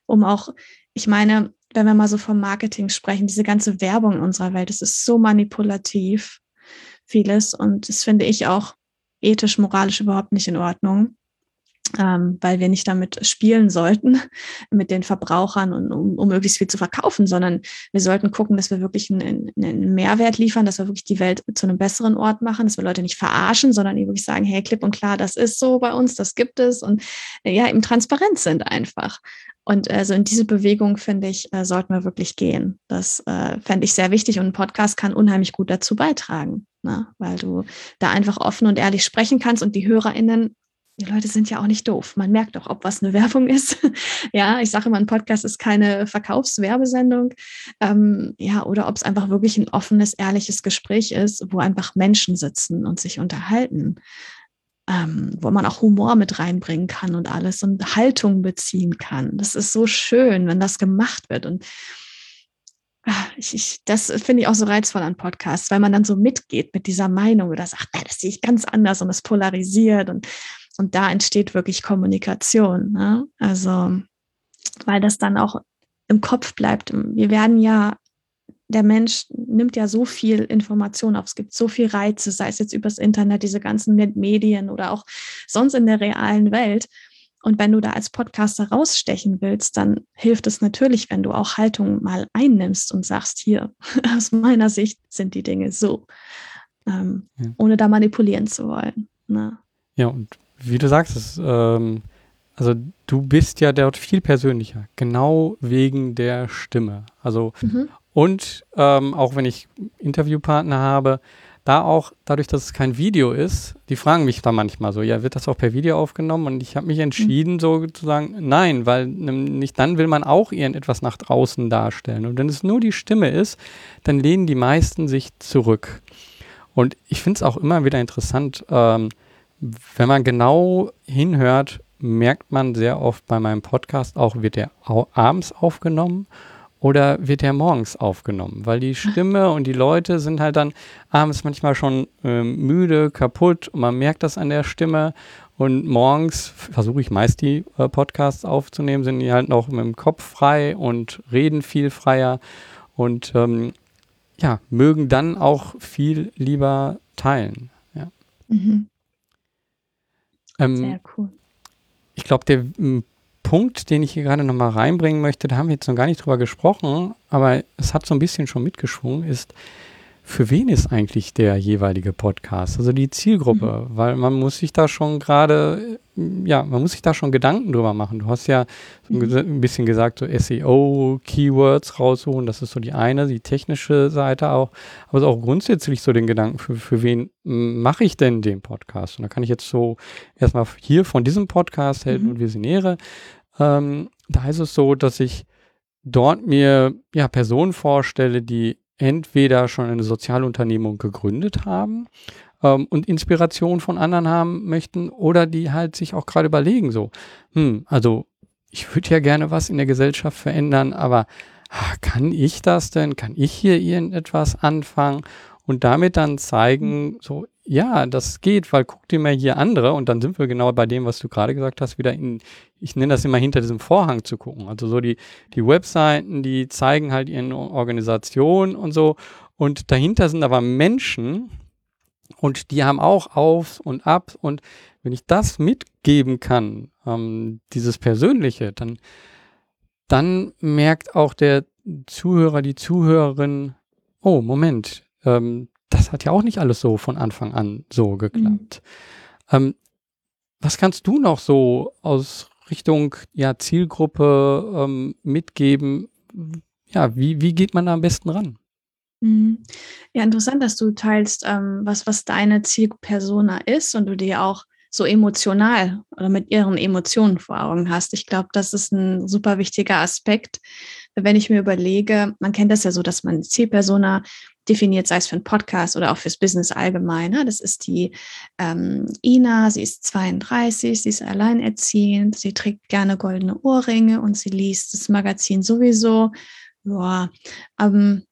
um auch, ich meine, wenn wir mal so vom Marketing sprechen, diese ganze Werbung in unserer Welt, es ist so manipulativ, vieles. Und das finde ich auch ethisch, moralisch überhaupt nicht in Ordnung ähm, weil wir nicht damit spielen sollten, mit den Verbrauchern und um, um möglichst viel zu verkaufen, sondern wir sollten gucken, dass wir wirklich einen, einen, Mehrwert liefern, dass wir wirklich die Welt zu einem besseren Ort machen, dass wir Leute nicht verarschen, sondern wirklich sagen, hey, klipp und klar, das ist so bei uns, das gibt es und äh, ja, eben transparent sind einfach. Und also in diese Bewegung, finde ich, äh, sollten wir wirklich gehen. Das äh, fände ich sehr wichtig und ein Podcast kann unheimlich gut dazu beitragen, ne? weil du da einfach offen und ehrlich sprechen kannst und die HörerInnen die Leute sind ja auch nicht doof. Man merkt doch, ob was eine Werbung ist. ja, ich sage immer, ein Podcast ist keine Verkaufswerbesendung. Ähm, ja, oder ob es einfach wirklich ein offenes, ehrliches Gespräch ist, wo einfach Menschen sitzen und sich unterhalten. Ähm, wo man auch Humor mit reinbringen kann und alles und Haltung beziehen kann. Das ist so schön, wenn das gemacht wird. Und ah, ich, ich, das finde ich auch so reizvoll an Podcasts, weil man dann so mitgeht mit dieser Meinung oder sagt, das sehe ich ganz anders und es polarisiert und und da entsteht wirklich Kommunikation. Ne? Also, weil das dann auch im Kopf bleibt. Wir werden ja der Mensch nimmt ja so viel Information auf. Es gibt so viel Reize, sei es jetzt übers Internet, diese ganzen Medien oder auch sonst in der realen Welt. Und wenn du da als Podcaster rausstechen willst, dann hilft es natürlich, wenn du auch Haltung mal einnimmst und sagst, hier, aus meiner Sicht sind die Dinge so, ähm, ja. ohne da manipulieren zu wollen. Ne? Ja, und wie du sagst, es, ähm, also du bist ja dort viel persönlicher, genau wegen der Stimme. Also mhm. und ähm, auch wenn ich Interviewpartner habe, da auch, dadurch, dass es kein Video ist, die fragen mich da manchmal so, ja, wird das auch per Video aufgenommen? Und ich habe mich entschieden, mhm. so zu sagen, nein, weil nicht dann will man auch irgendetwas nach draußen darstellen. Und wenn es nur die Stimme ist, dann lehnen die meisten sich zurück. Und ich finde es auch immer wieder interessant, ähm, wenn man genau hinhört, merkt man sehr oft bei meinem Podcast auch, wird der abends aufgenommen oder wird der morgens aufgenommen? Weil die Stimme und die Leute sind halt dann abends manchmal schon äh, müde, kaputt und man merkt das an der Stimme. Und morgens versuche ich meist die äh, Podcasts aufzunehmen, sind die halt noch mit dem Kopf frei und reden viel freier und ähm, ja, mögen dann auch viel lieber teilen. Ja. Mhm. Ähm, Sehr cool. Ich glaube, der Punkt, den ich hier gerade nochmal reinbringen möchte, da haben wir jetzt noch gar nicht drüber gesprochen, aber es hat so ein bisschen schon mitgeschwungen, ist, für wen ist eigentlich der jeweilige Podcast? Also die Zielgruppe, mhm. weil man muss sich da schon gerade, ja, man muss sich da schon Gedanken drüber machen. Du hast ja so mhm. ein bisschen gesagt, so SEO, Keywords raussuchen, das ist so die eine, die technische Seite auch, aber auch grundsätzlich so den Gedanken, für, für wen mache ich denn den Podcast? Und da kann ich jetzt so erstmal hier von diesem Podcast Helden mhm. und Visionäre ähm, da ist es so, dass ich dort mir ja Personen vorstelle, die entweder schon eine Sozialunternehmung gegründet haben ähm, und Inspiration von anderen haben möchten oder die halt sich auch gerade überlegen, so, hm, also ich würde ja gerne was in der Gesellschaft verändern, aber ach, kann ich das denn? Kann ich hier irgendetwas anfangen? Und damit dann zeigen, so, ja, das geht, weil guck dir mal hier andere und dann sind wir genau bei dem, was du gerade gesagt hast, wieder in, ich nenne das immer hinter diesem Vorhang zu gucken. Also so die, die Webseiten, die zeigen halt ihren Organisationen und so und dahinter sind aber Menschen und die haben auch Aufs und Abs und wenn ich das mitgeben kann, ähm, dieses Persönliche, dann, dann merkt auch der Zuhörer, die Zuhörerin, oh, Moment, ähm, das hat ja auch nicht alles so von Anfang an so geklappt. Mhm. Ähm, was kannst du noch so aus Richtung ja, Zielgruppe ähm, mitgeben? Ja, wie, wie geht man da am besten ran? Mhm. Ja, interessant, dass du teilst, ähm, was, was deine Zielpersona ist und du dir auch so emotional oder mit ihren Emotionen vor Augen hast. Ich glaube, das ist ein super wichtiger Aspekt. Wenn ich mir überlege, man kennt das ja so, dass man Zielpersona definiert, sei es für einen Podcast oder auch fürs Business allgemein. Ne? Das ist die ähm, Ina, sie ist 32, sie ist alleinerziehend, sie trägt gerne goldene Ohrringe und sie liest das Magazin sowieso. Ja, ähm,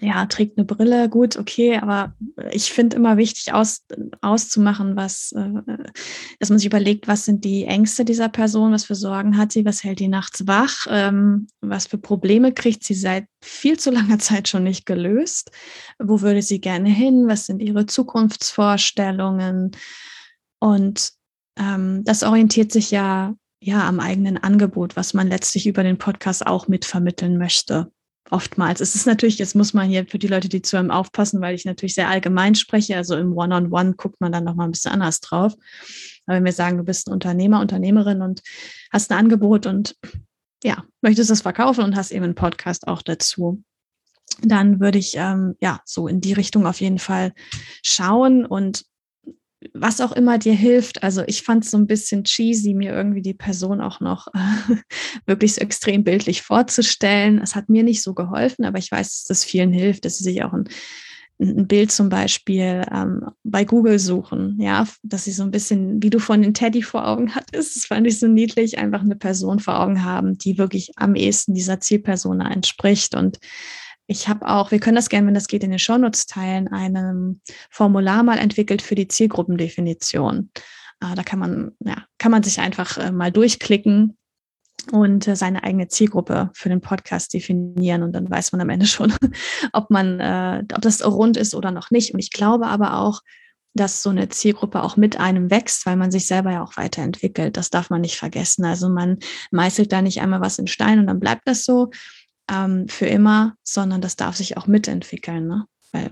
ja, trägt eine Brille, gut, okay, aber ich finde immer wichtig aus, auszumachen, was, äh, dass man sich überlegt, was sind die Ängste dieser Person, was für Sorgen hat sie, was hält die nachts wach, ähm, was für Probleme kriegt sie seit viel zu langer Zeit schon nicht gelöst, wo würde sie gerne hin, was sind ihre Zukunftsvorstellungen und ähm, das orientiert sich ja ja am eigenen Angebot, was man letztlich über den Podcast auch mitvermitteln möchte oftmals. Es ist natürlich, jetzt muss man hier für die Leute, die zu einem aufpassen, weil ich natürlich sehr allgemein spreche. Also im One-on-One -on -One guckt man dann nochmal ein bisschen anders drauf. Aber wenn wir sagen, du bist ein Unternehmer, Unternehmerin und hast ein Angebot und ja, möchtest es verkaufen und hast eben einen Podcast auch dazu, dann würde ich ähm, ja so in die Richtung auf jeden Fall schauen und was auch immer dir hilft. Also ich fand es so ein bisschen cheesy, mir irgendwie die Person auch noch äh, wirklich so extrem bildlich vorzustellen. Es hat mir nicht so geholfen, aber ich weiß, dass das vielen hilft, dass sie sich auch ein, ein Bild zum Beispiel ähm, bei Google suchen, ja, dass sie so ein bisschen, wie du von den Teddy vor Augen hattest, das fand ich so niedlich, einfach eine Person vor Augen haben, die wirklich am ehesten dieser Zielpersona entspricht und ich habe auch, wir können das gerne, wenn das geht, in den Shownotes teilen, ein Formular mal entwickelt für die Zielgruppendefinition. Äh, da kann man, ja, kann man sich einfach äh, mal durchklicken und äh, seine eigene Zielgruppe für den Podcast definieren und dann weiß man am Ende schon, ob man, äh, ob das rund ist oder noch nicht. Und ich glaube aber auch, dass so eine Zielgruppe auch mit einem wächst, weil man sich selber ja auch weiterentwickelt. Das darf man nicht vergessen. Also man meißelt da nicht einmal was in Stein und dann bleibt das so ähm, für immer, sondern das darf sich auch mitentwickeln. Ne? Weil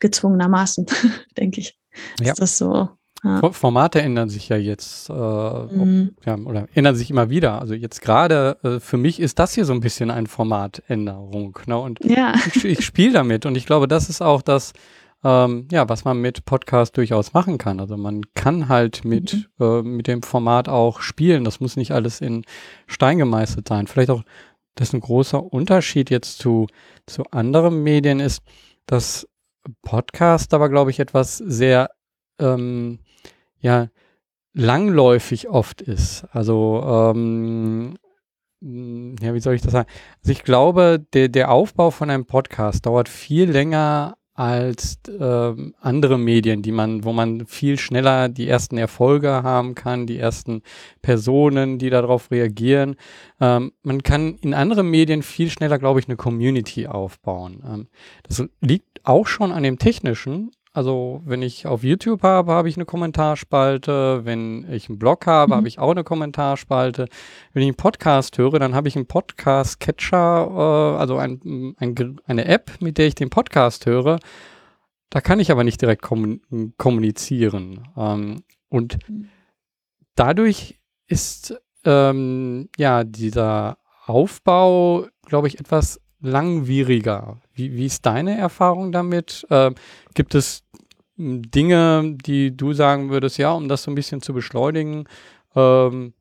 gezwungenermaßen, denke ich, ja. ist das so. Ja. Formate ändern sich ja jetzt äh, mhm. ob, ja, oder ändern sich immer wieder. Also jetzt gerade äh, für mich ist das hier so ein bisschen eine Formatänderung. Ne? Und ja. ich, ich spiele damit und ich glaube, das ist auch das, ähm, ja, was man mit Podcast durchaus machen kann. Also man kann halt mit, mhm. äh, mit dem Format auch spielen. Das muss nicht alles in Stein gemeißelt sein. Vielleicht auch, dass ein großer Unterschied jetzt zu, zu anderen Medien ist, dass Podcast aber, glaube ich, etwas sehr ähm, ja langläufig oft ist. Also ähm, ja, wie soll ich das sagen? Also ich glaube, der, der Aufbau von einem Podcast dauert viel länger als ähm, andere Medien, die man, wo man viel schneller die ersten Erfolge haben kann, die ersten Personen, die darauf reagieren. Ähm, man kann in anderen Medien viel schneller, glaube ich, eine Community aufbauen. Ähm, das liegt auch schon an dem Technischen, also wenn ich auf YouTube habe, habe ich eine Kommentarspalte. Wenn ich einen Blog habe, mhm. habe ich auch eine Kommentarspalte. Wenn ich einen Podcast höre, dann habe ich einen Podcast-Catcher, äh, also ein, ein, eine App, mit der ich den Podcast höre. Da kann ich aber nicht direkt kommunizieren. Ähm, und dadurch ist ähm, ja dieser Aufbau, glaube ich, etwas langwieriger. Wie, wie ist deine Erfahrung damit? Äh, gibt es Dinge, die du sagen würdest, ja, um das so ein bisschen zu beschleunigen, ähm,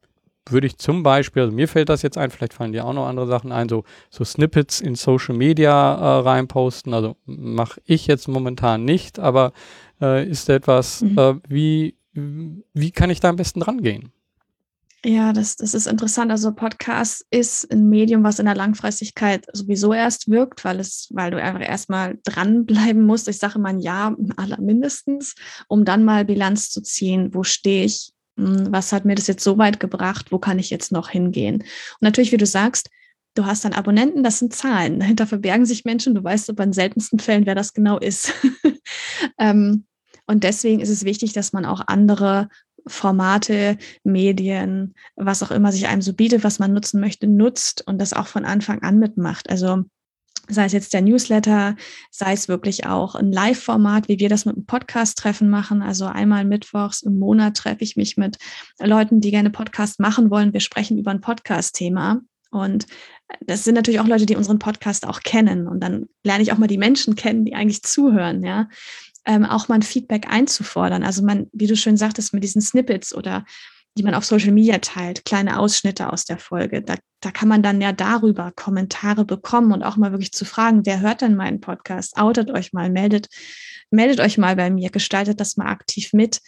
würde ich zum Beispiel, also mir fällt das jetzt ein, vielleicht fallen dir auch noch andere Sachen ein, so, so Snippets in Social Media äh, reinposten. Also mache ich jetzt momentan nicht, aber äh, ist etwas, mhm. äh, wie, wie kann ich da am besten dran gehen? Ja, das, das ist interessant. Also Podcast ist ein Medium, was in der Langfristigkeit sowieso erst wirkt, weil es, weil du einfach erstmal dranbleiben musst. Ich sage mal ein Jahr aller mindestens, um dann mal Bilanz zu ziehen. Wo stehe ich? Hm, was hat mir das jetzt so weit gebracht? Wo kann ich jetzt noch hingehen? Und natürlich, wie du sagst, du hast dann Abonnenten, das sind Zahlen. Dahinter verbergen sich Menschen. Du weißt aber in seltensten Fällen, wer das genau ist. ähm, und deswegen ist es wichtig, dass man auch andere Formate, Medien, was auch immer sich einem so bietet, was man nutzen möchte, nutzt und das auch von Anfang an mitmacht. Also sei es jetzt der Newsletter, sei es wirklich auch ein Live-Format, wie wir das mit einem Podcast-Treffen machen. Also einmal mittwochs im Monat treffe ich mich mit Leuten, die gerne Podcast machen wollen. Wir sprechen über ein Podcast-Thema. Und das sind natürlich auch Leute, die unseren Podcast auch kennen. Und dann lerne ich auch mal die Menschen kennen, die eigentlich zuhören, ja ähm, auch mal ein Feedback einzufordern. Also man, wie du schön sagtest, mit diesen Snippets oder die man auf Social Media teilt, kleine Ausschnitte aus der Folge. Da, da kann man dann ja darüber Kommentare bekommen und auch mal wirklich zu fragen, wer hört denn meinen Podcast? Outet euch mal, meldet, meldet euch mal bei mir, gestaltet das mal aktiv mit.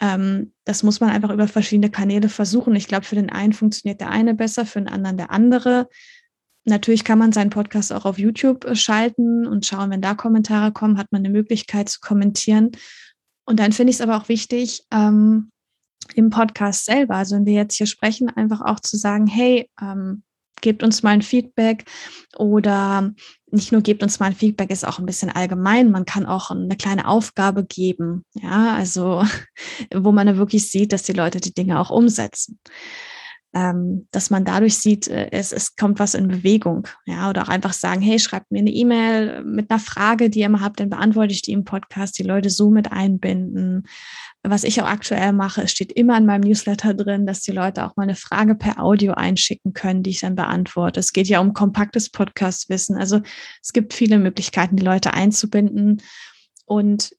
Ähm, das muss man einfach über verschiedene Kanäle versuchen. Ich glaube, für den einen funktioniert der eine besser, für den anderen der andere. Natürlich kann man seinen Podcast auch auf YouTube äh, schalten und schauen, wenn da Kommentare kommen, hat man eine Möglichkeit zu kommentieren. Und dann finde ich es aber auch wichtig, ähm, im Podcast selber, also wenn wir jetzt hier sprechen, einfach auch zu sagen, hey, ähm, gebt uns mal ein Feedback oder nicht nur gebt uns mal ein Feedback, ist auch ein bisschen allgemein. Man kann auch eine kleine Aufgabe geben, ja, also wo man wirklich sieht, dass die Leute die Dinge auch umsetzen ähm, dass man dadurch sieht, äh, es, es kommt was in Bewegung. Ja, oder auch einfach sagen, hey, schreibt mir eine E-Mail mit einer Frage, die ihr immer habt, dann beantworte ich die im Podcast, die Leute so mit einbinden. Was ich auch aktuell mache, es steht immer in meinem Newsletter drin, dass die Leute auch mal eine Frage per Audio einschicken können, die ich dann beantworte. Es geht ja um kompaktes Podcast-Wissen. Also es gibt viele Möglichkeiten, die Leute einzubinden. Und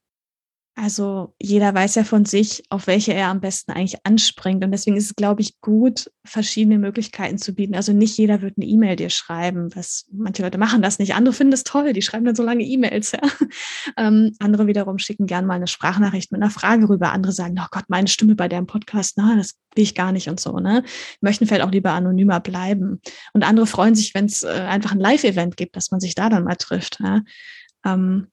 also jeder weiß ja von sich, auf welche er am besten eigentlich anspringt. Und deswegen ist es, glaube ich, gut, verschiedene Möglichkeiten zu bieten. Also nicht jeder wird eine E-Mail dir schreiben. Was, manche Leute machen das nicht. Andere finden es toll, die schreiben dann so lange E-Mails. Ja. Ähm, andere wiederum schicken gern mal eine Sprachnachricht mit einer Frage rüber. Andere sagen, oh Gott, meine Stimme bei deinem Podcast, na, das will ich gar nicht und so. Ne? Möchten vielleicht auch lieber anonymer bleiben. Und andere freuen sich, wenn es äh, einfach ein Live-Event gibt, dass man sich da dann mal trifft. Ja. Ähm, hm.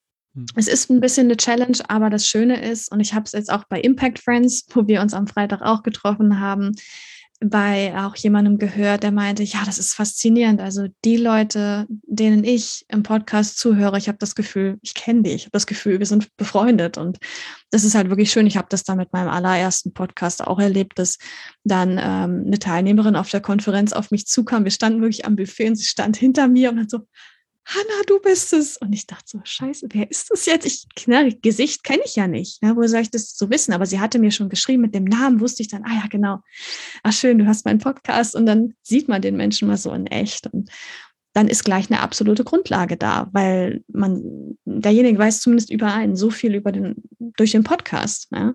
Es ist ein bisschen eine Challenge, aber das Schöne ist, und ich habe es jetzt auch bei Impact Friends, wo wir uns am Freitag auch getroffen haben, bei auch jemandem gehört, der meinte, ja, das ist faszinierend. Also die Leute, denen ich im Podcast zuhöre, ich habe das Gefühl, ich kenne die, ich habe das Gefühl, wir sind befreundet. Und das ist halt wirklich schön. Ich habe das dann mit meinem allerersten Podcast auch erlebt, dass dann ähm, eine Teilnehmerin auf der Konferenz auf mich zukam. Wir standen wirklich am Buffet und sie stand hinter mir und dann so, Hanna, du bist es. Und ich dachte so, scheiße, wer ist das jetzt? Ich, na, Gesicht kenne ich ja nicht. Ne? Wo soll ich das so wissen? Aber sie hatte mir schon geschrieben, mit dem Namen wusste ich dann, ah ja, genau. Ach schön, du hast meinen Podcast. Und dann sieht man den Menschen mal so in echt. Und dann ist gleich eine absolute Grundlage da, weil man, derjenige weiß zumindest über einen so viel über den, durch den Podcast ja,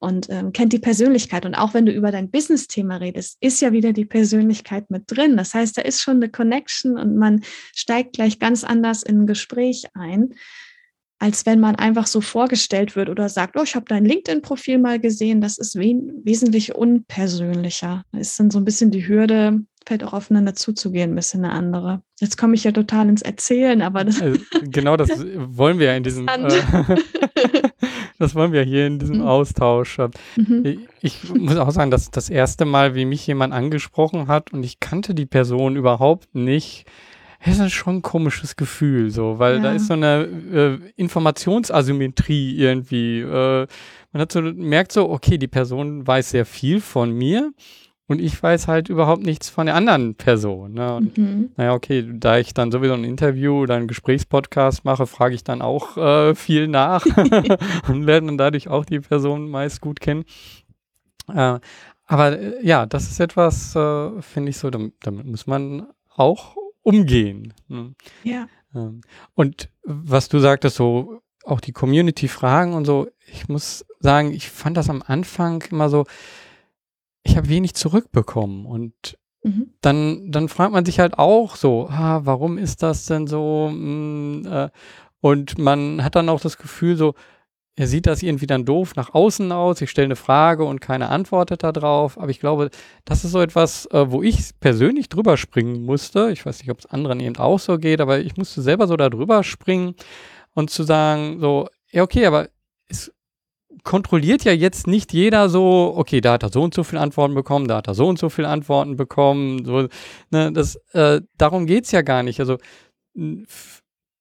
und ähm, kennt die Persönlichkeit. Und auch wenn du über dein Business-Thema redest, ist ja wieder die Persönlichkeit mit drin. Das heißt, da ist schon eine Connection und man steigt gleich ganz anders in ein Gespräch ein, als wenn man einfach so vorgestellt wird oder sagt, oh, ich habe dein LinkedIn-Profil mal gesehen. Das ist we wesentlich unpersönlicher. Da ist dann so ein bisschen die Hürde, fällt auch aufeinander zuzugehen, ein bisschen eine andere. Jetzt komme ich ja total ins Erzählen, aber das also, genau das wollen wir ja in diesem äh, das wollen wir hier in diesem mhm. Austausch. Mhm. Ich muss auch sagen, dass das erste Mal, wie mich jemand angesprochen hat und ich kannte die Person überhaupt nicht, das ist schon ein komisches Gefühl, so, weil ja. da ist so eine äh, Informationsasymmetrie irgendwie. Äh, man hat so merkt so, okay, die Person weiß sehr viel von mir und ich weiß halt überhaupt nichts von der anderen Person. Ne? Und, mhm. Naja, okay, da ich dann sowieso ein Interview oder einen Gesprächspodcast mache, frage ich dann auch äh, viel nach und lerne dann dadurch auch die Person meist gut kennen. Äh, aber äh, ja, das ist etwas, äh, finde ich so, damit, damit, muss man auch umgehen. Ne? Ja. Ähm, und was du sagtest, so auch die Community-Fragen und so, ich muss sagen, ich fand das am Anfang immer so, ich habe wenig zurückbekommen und mhm. dann, dann fragt man sich halt auch so, ah, warum ist das denn so? Hm, äh, und man hat dann auch das Gefühl so, er sieht das irgendwie dann doof nach außen aus. Ich stelle eine Frage und keiner antwortet darauf. Aber ich glaube, das ist so etwas, äh, wo ich persönlich drüber springen musste. Ich weiß nicht, ob es anderen eben auch so geht, aber ich musste selber so da drüber springen und zu sagen, so, ja, okay, aber es kontrolliert ja jetzt nicht jeder so, okay, da hat er so und so viele Antworten bekommen, da hat er so und so viele Antworten bekommen. So, ne, das, äh, darum geht's ja gar nicht. Also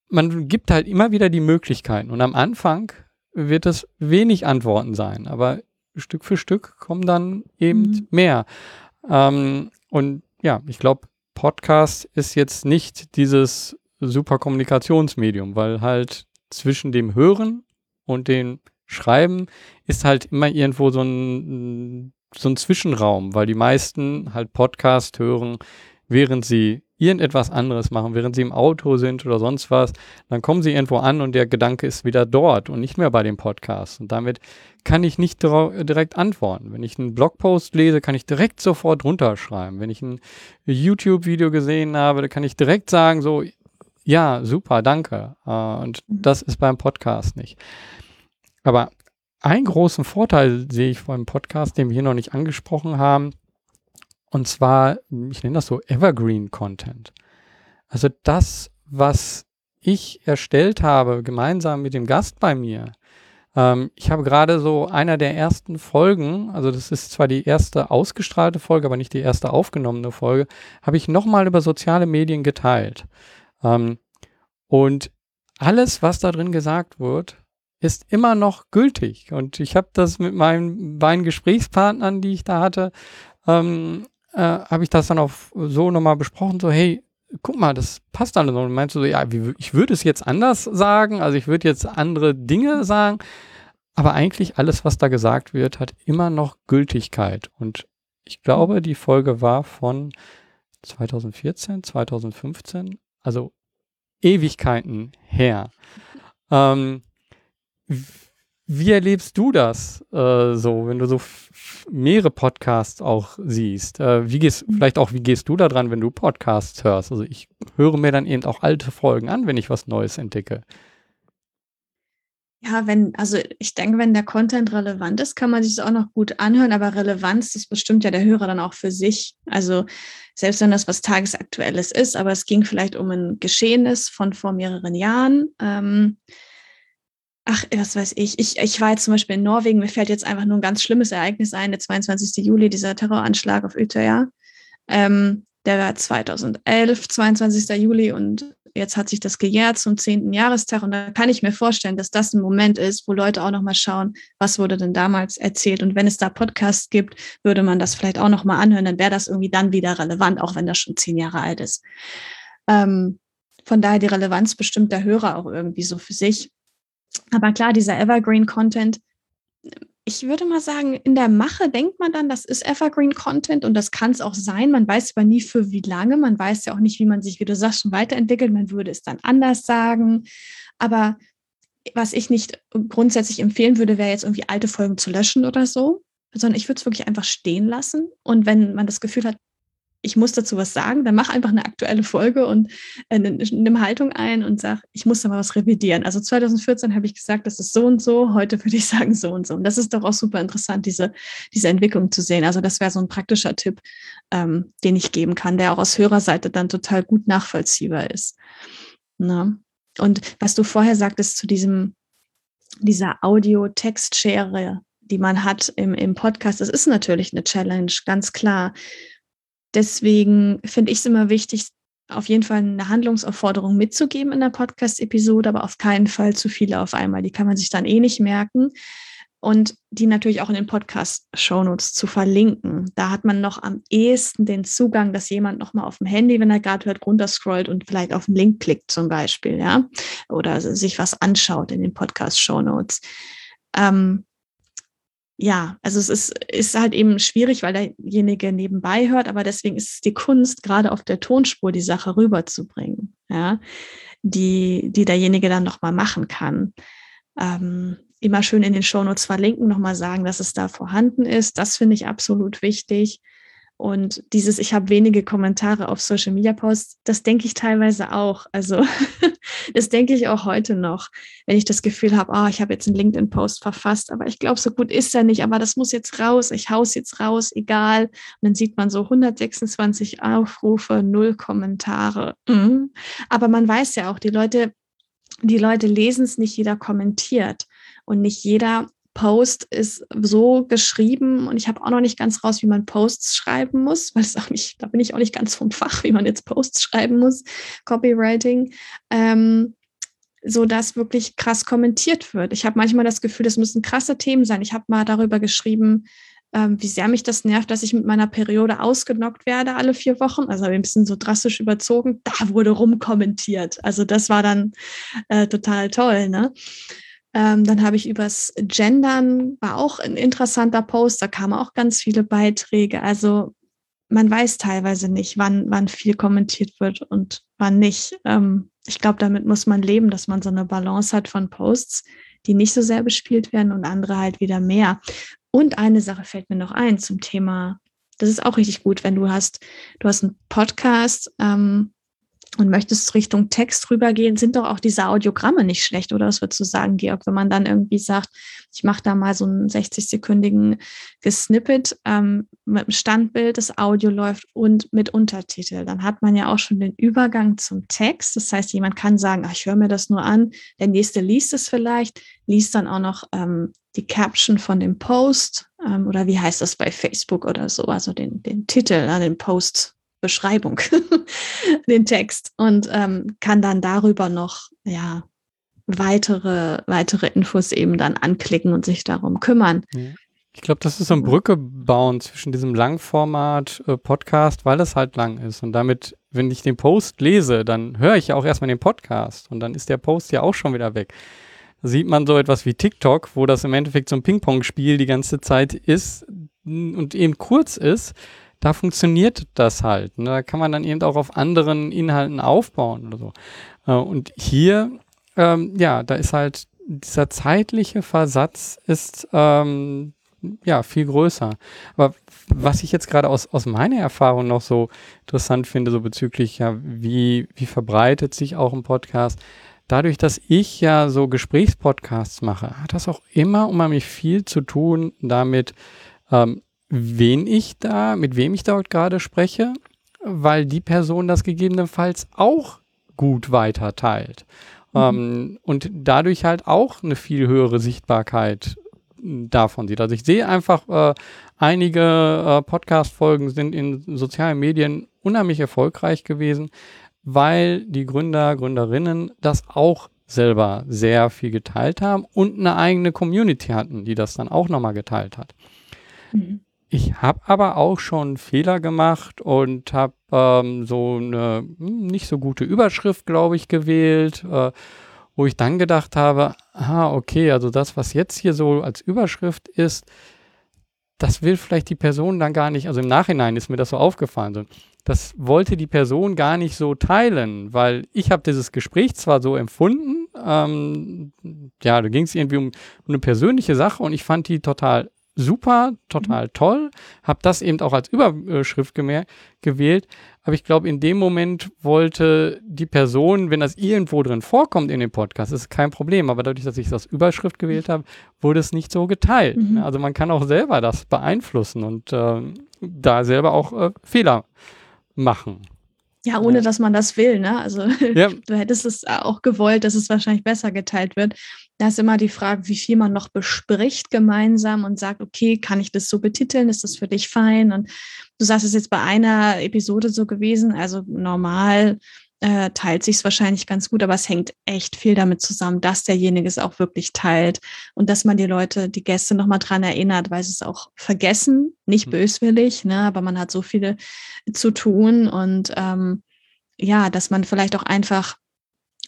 man gibt halt immer wieder die Möglichkeiten. Und am Anfang wird es wenig Antworten sein, aber Stück für Stück kommen dann eben mhm. mehr. Ähm, und ja, ich glaube, Podcast ist jetzt nicht dieses super Kommunikationsmedium, weil halt zwischen dem Hören und dem Schreiben ist halt immer irgendwo so ein, so ein Zwischenraum, weil die meisten halt Podcast hören, während sie irgendetwas anderes machen, während sie im Auto sind oder sonst was, dann kommen sie irgendwo an und der Gedanke ist wieder dort und nicht mehr bei dem Podcast. Und damit kann ich nicht direkt antworten. Wenn ich einen Blogpost lese, kann ich direkt sofort runterschreiben. Wenn ich ein YouTube-Video gesehen habe, dann kann ich direkt sagen, so, ja, super, danke. Äh, und mhm. das ist beim Podcast nicht. Aber einen großen Vorteil sehe ich vor dem Podcast, den wir hier noch nicht angesprochen haben, und zwar, ich nenne das so Evergreen Content. Also das, was ich erstellt habe, gemeinsam mit dem Gast bei mir. Ähm, ich habe gerade so einer der ersten Folgen, also das ist zwar die erste ausgestrahlte Folge, aber nicht die erste aufgenommene Folge, habe ich nochmal über soziale Medien geteilt. Ähm, und alles, was da drin gesagt wird, ist immer noch gültig. Und ich habe das mit meinen beiden Gesprächspartnern, die ich da hatte, ähm, äh, habe ich das dann auch so nochmal besprochen, so, hey, guck mal, das passt dann. Und meinst du so, ja, wie, ich würde es jetzt anders sagen, also ich würde jetzt andere Dinge sagen, aber eigentlich alles, was da gesagt wird, hat immer noch Gültigkeit. Und ich glaube, die Folge war von 2014, 2015, also Ewigkeiten her. Ähm, wie erlebst du das äh, so, wenn du so mehrere Podcasts auch siehst? Äh, wie gehst, vielleicht auch, wie gehst du da dran, wenn du Podcasts hörst? Also ich höre mir dann eben auch alte Folgen an, wenn ich was Neues entdecke. Ja, wenn, also ich denke, wenn der Content relevant ist, kann man sich das auch noch gut anhören, aber Relevanz, das bestimmt ja der Hörer dann auch für sich. Also selbst wenn das was Tagesaktuelles ist, aber es ging vielleicht um ein Geschehenes von vor mehreren Jahren. Ähm, ach, was weiß ich. ich. Ich war jetzt zum Beispiel in Norwegen, mir fällt jetzt einfach nur ein ganz schlimmes Ereignis ein, der 22. Juli, dieser Terroranschlag auf Utøya. Ähm, der war 2011, 22. Juli und jetzt hat sich das gejährt zum 10. Jahrestag und da kann ich mir vorstellen, dass das ein Moment ist, wo Leute auch nochmal schauen, was wurde denn damals erzählt und wenn es da Podcasts gibt, würde man das vielleicht auch nochmal anhören, dann wäre das irgendwie dann wieder relevant, auch wenn das schon zehn Jahre alt ist. Ähm, von daher die Relevanz bestimmt der Hörer auch irgendwie so für sich. Aber klar, dieser Evergreen-Content, ich würde mal sagen, in der Mache denkt man dann, das ist Evergreen Content und das kann es auch sein. Man weiß aber nie für wie lange. Man weiß ja auch nicht, wie man sich, wie du sagst, schon weiterentwickelt. Man würde es dann anders sagen. Aber was ich nicht grundsätzlich empfehlen würde, wäre jetzt irgendwie alte Folgen zu löschen oder so, sondern ich würde es wirklich einfach stehen lassen. Und wenn man das Gefühl hat, ich muss dazu was sagen, dann mach einfach eine aktuelle Folge und äh, nimm Haltung ein und sag, ich muss da mal was revidieren. Also 2014 habe ich gesagt, das ist so und so, heute würde ich sagen so und so. Und das ist doch auch super interessant, diese, diese Entwicklung zu sehen. Also das wäre so ein praktischer Tipp, ähm, den ich geben kann, der auch aus Hörerseite dann total gut nachvollziehbar ist. Na? Und was du vorher sagtest zu diesem, dieser Audio-Text-Schere, die man hat im, im Podcast, das ist natürlich eine Challenge, ganz klar. Deswegen finde ich es immer wichtig, auf jeden Fall eine Handlungsaufforderung mitzugeben in der Podcast-Episode, aber auf keinen Fall zu viele auf einmal. Die kann man sich dann eh nicht merken. Und die natürlich auch in den Podcast-Shownotes zu verlinken. Da hat man noch am ehesten den Zugang, dass jemand nochmal auf dem Handy, wenn er gerade hört, runterscrollt und vielleicht auf den Link klickt zum Beispiel, ja. Oder sich was anschaut in den Podcast-Shownotes. Ähm, ja, also es ist, ist halt eben schwierig, weil derjenige nebenbei hört, aber deswegen ist es die Kunst, gerade auf der Tonspur die Sache rüberzubringen, ja, die, die derjenige dann nochmal machen kann. Ähm, immer schön in den Shownotes verlinken, nochmal sagen, dass es da vorhanden ist. Das finde ich absolut wichtig. Und dieses, ich habe wenige Kommentare auf Social Media Posts, das denke ich teilweise auch. Also das denke ich auch heute noch, wenn ich das Gefühl habe, oh, ich habe jetzt einen LinkedIn-Post verfasst, aber ich glaube, so gut ist er nicht, aber das muss jetzt raus, ich haus jetzt raus, egal. Und dann sieht man so 126 Aufrufe, null Kommentare. Mhm. Aber man weiß ja auch, die Leute, die Leute lesen es nicht, jeder kommentiert. Und nicht jeder Post ist so geschrieben und ich habe auch noch nicht ganz raus, wie man Posts schreiben muss, weil es auch nicht, da bin ich auch nicht ganz vom Fach, wie man jetzt Posts schreiben muss, Copywriting, ähm, so dass wirklich krass kommentiert wird. Ich habe manchmal das Gefühl, das müssen krasse Themen sein. Ich habe mal darüber geschrieben, ähm, wie sehr mich das nervt, dass ich mit meiner Periode ausgenockt werde alle vier Wochen. Also ein bisschen so drastisch überzogen. Da wurde rumkommentiert. Also das war dann äh, total toll. Ne? Ähm, dann habe ich übers Gendern, war auch ein interessanter Post, da kamen auch ganz viele Beiträge. Also man weiß teilweise nicht, wann, wann viel kommentiert wird und wann nicht. Ähm, ich glaube, damit muss man leben, dass man so eine Balance hat von Posts, die nicht so sehr bespielt werden und andere halt wieder mehr. Und eine Sache fällt mir noch ein zum Thema, das ist auch richtig gut, wenn du hast, du hast einen Podcast, ähm, und möchtest Richtung Text rübergehen, sind doch auch diese Audiogramme nicht schlecht, oder? Was würdest du sagen, Georg, wenn man dann irgendwie sagt, ich mache da mal so einen 60-sekündigen Gesnippet ähm, mit dem Standbild, das Audio läuft und mit Untertitel, dann hat man ja auch schon den Übergang zum Text. Das heißt, jemand kann sagen, ach, ich höre mir das nur an, der nächste liest es vielleicht, liest dann auch noch ähm, die Caption von dem Post ähm, oder wie heißt das bei Facebook oder so, also den, den Titel, äh, den Post Beschreibung, den Text und ähm, kann dann darüber noch ja weitere weitere Infos eben dann anklicken und sich darum kümmern. Ich glaube, das ist so ein Brücke bauen zwischen diesem Langformat äh, Podcast, weil es halt lang ist und damit, wenn ich den Post lese, dann höre ich ja auch erstmal den Podcast und dann ist der Post ja auch schon wieder weg. Da sieht man so etwas wie TikTok, wo das im Endeffekt so ein Ping-Pong-Spiel die ganze Zeit ist und eben kurz ist da funktioniert das halt. Ne? Da kann man dann eben auch auf anderen Inhalten aufbauen oder so. Äh, und hier, ähm, ja, da ist halt dieser zeitliche Versatz ist ähm, ja viel größer. Aber was ich jetzt gerade aus, aus meiner Erfahrung noch so interessant finde, so bezüglich, ja, wie, wie verbreitet sich auch ein Podcast, dadurch, dass ich ja so Gesprächspodcasts mache, hat das auch immer unheimlich viel zu tun damit, ähm, wen ich da, mit wem ich dort gerade spreche, weil die Person das gegebenenfalls auch gut weiter teilt. Mhm. Ähm, und dadurch halt auch eine viel höhere Sichtbarkeit davon sieht. Also ich sehe einfach, äh, einige äh, Podcast-Folgen sind in sozialen Medien unheimlich erfolgreich gewesen, weil die Gründer, Gründerinnen das auch selber sehr viel geteilt haben und eine eigene Community hatten, die das dann auch nochmal geteilt hat. Mhm. Ich habe aber auch schon Fehler gemacht und habe ähm, so eine hm, nicht so gute Überschrift, glaube ich, gewählt, äh, wo ich dann gedacht habe, ah, okay, also das, was jetzt hier so als Überschrift ist, das will vielleicht die Person dann gar nicht, also im Nachhinein ist mir das so aufgefallen. Das wollte die Person gar nicht so teilen, weil ich habe dieses Gespräch zwar so empfunden, ähm, ja, da ging es irgendwie um, um, eine persönliche Sache und ich fand die total super, total mhm. toll, habe das eben auch als Überschrift gewählt, aber ich glaube, in dem Moment wollte die Person, wenn das irgendwo drin vorkommt in dem Podcast, ist kein Problem. Aber dadurch, dass ich das Überschrift gewählt habe, wurde es nicht so geteilt. Mhm. Also man kann auch selber das beeinflussen und äh, da selber auch äh, Fehler machen. Ja, ohne dass man das will, ne? Also ja. du hättest es auch gewollt, dass es wahrscheinlich besser geteilt wird. Da ist immer die Frage, wie viel man noch bespricht gemeinsam und sagt, okay, kann ich das so betiteln? Ist das für dich fein? Und du sagst, es jetzt bei einer Episode so gewesen. Also normal äh, teilt sich es wahrscheinlich ganz gut, aber es hängt echt viel damit zusammen, dass derjenige es auch wirklich teilt und dass man die Leute, die Gäste nochmal dran erinnert, weil sie es auch vergessen, nicht mhm. böswillig, ne, aber man hat so viele zu tun und ähm, ja, dass man vielleicht auch einfach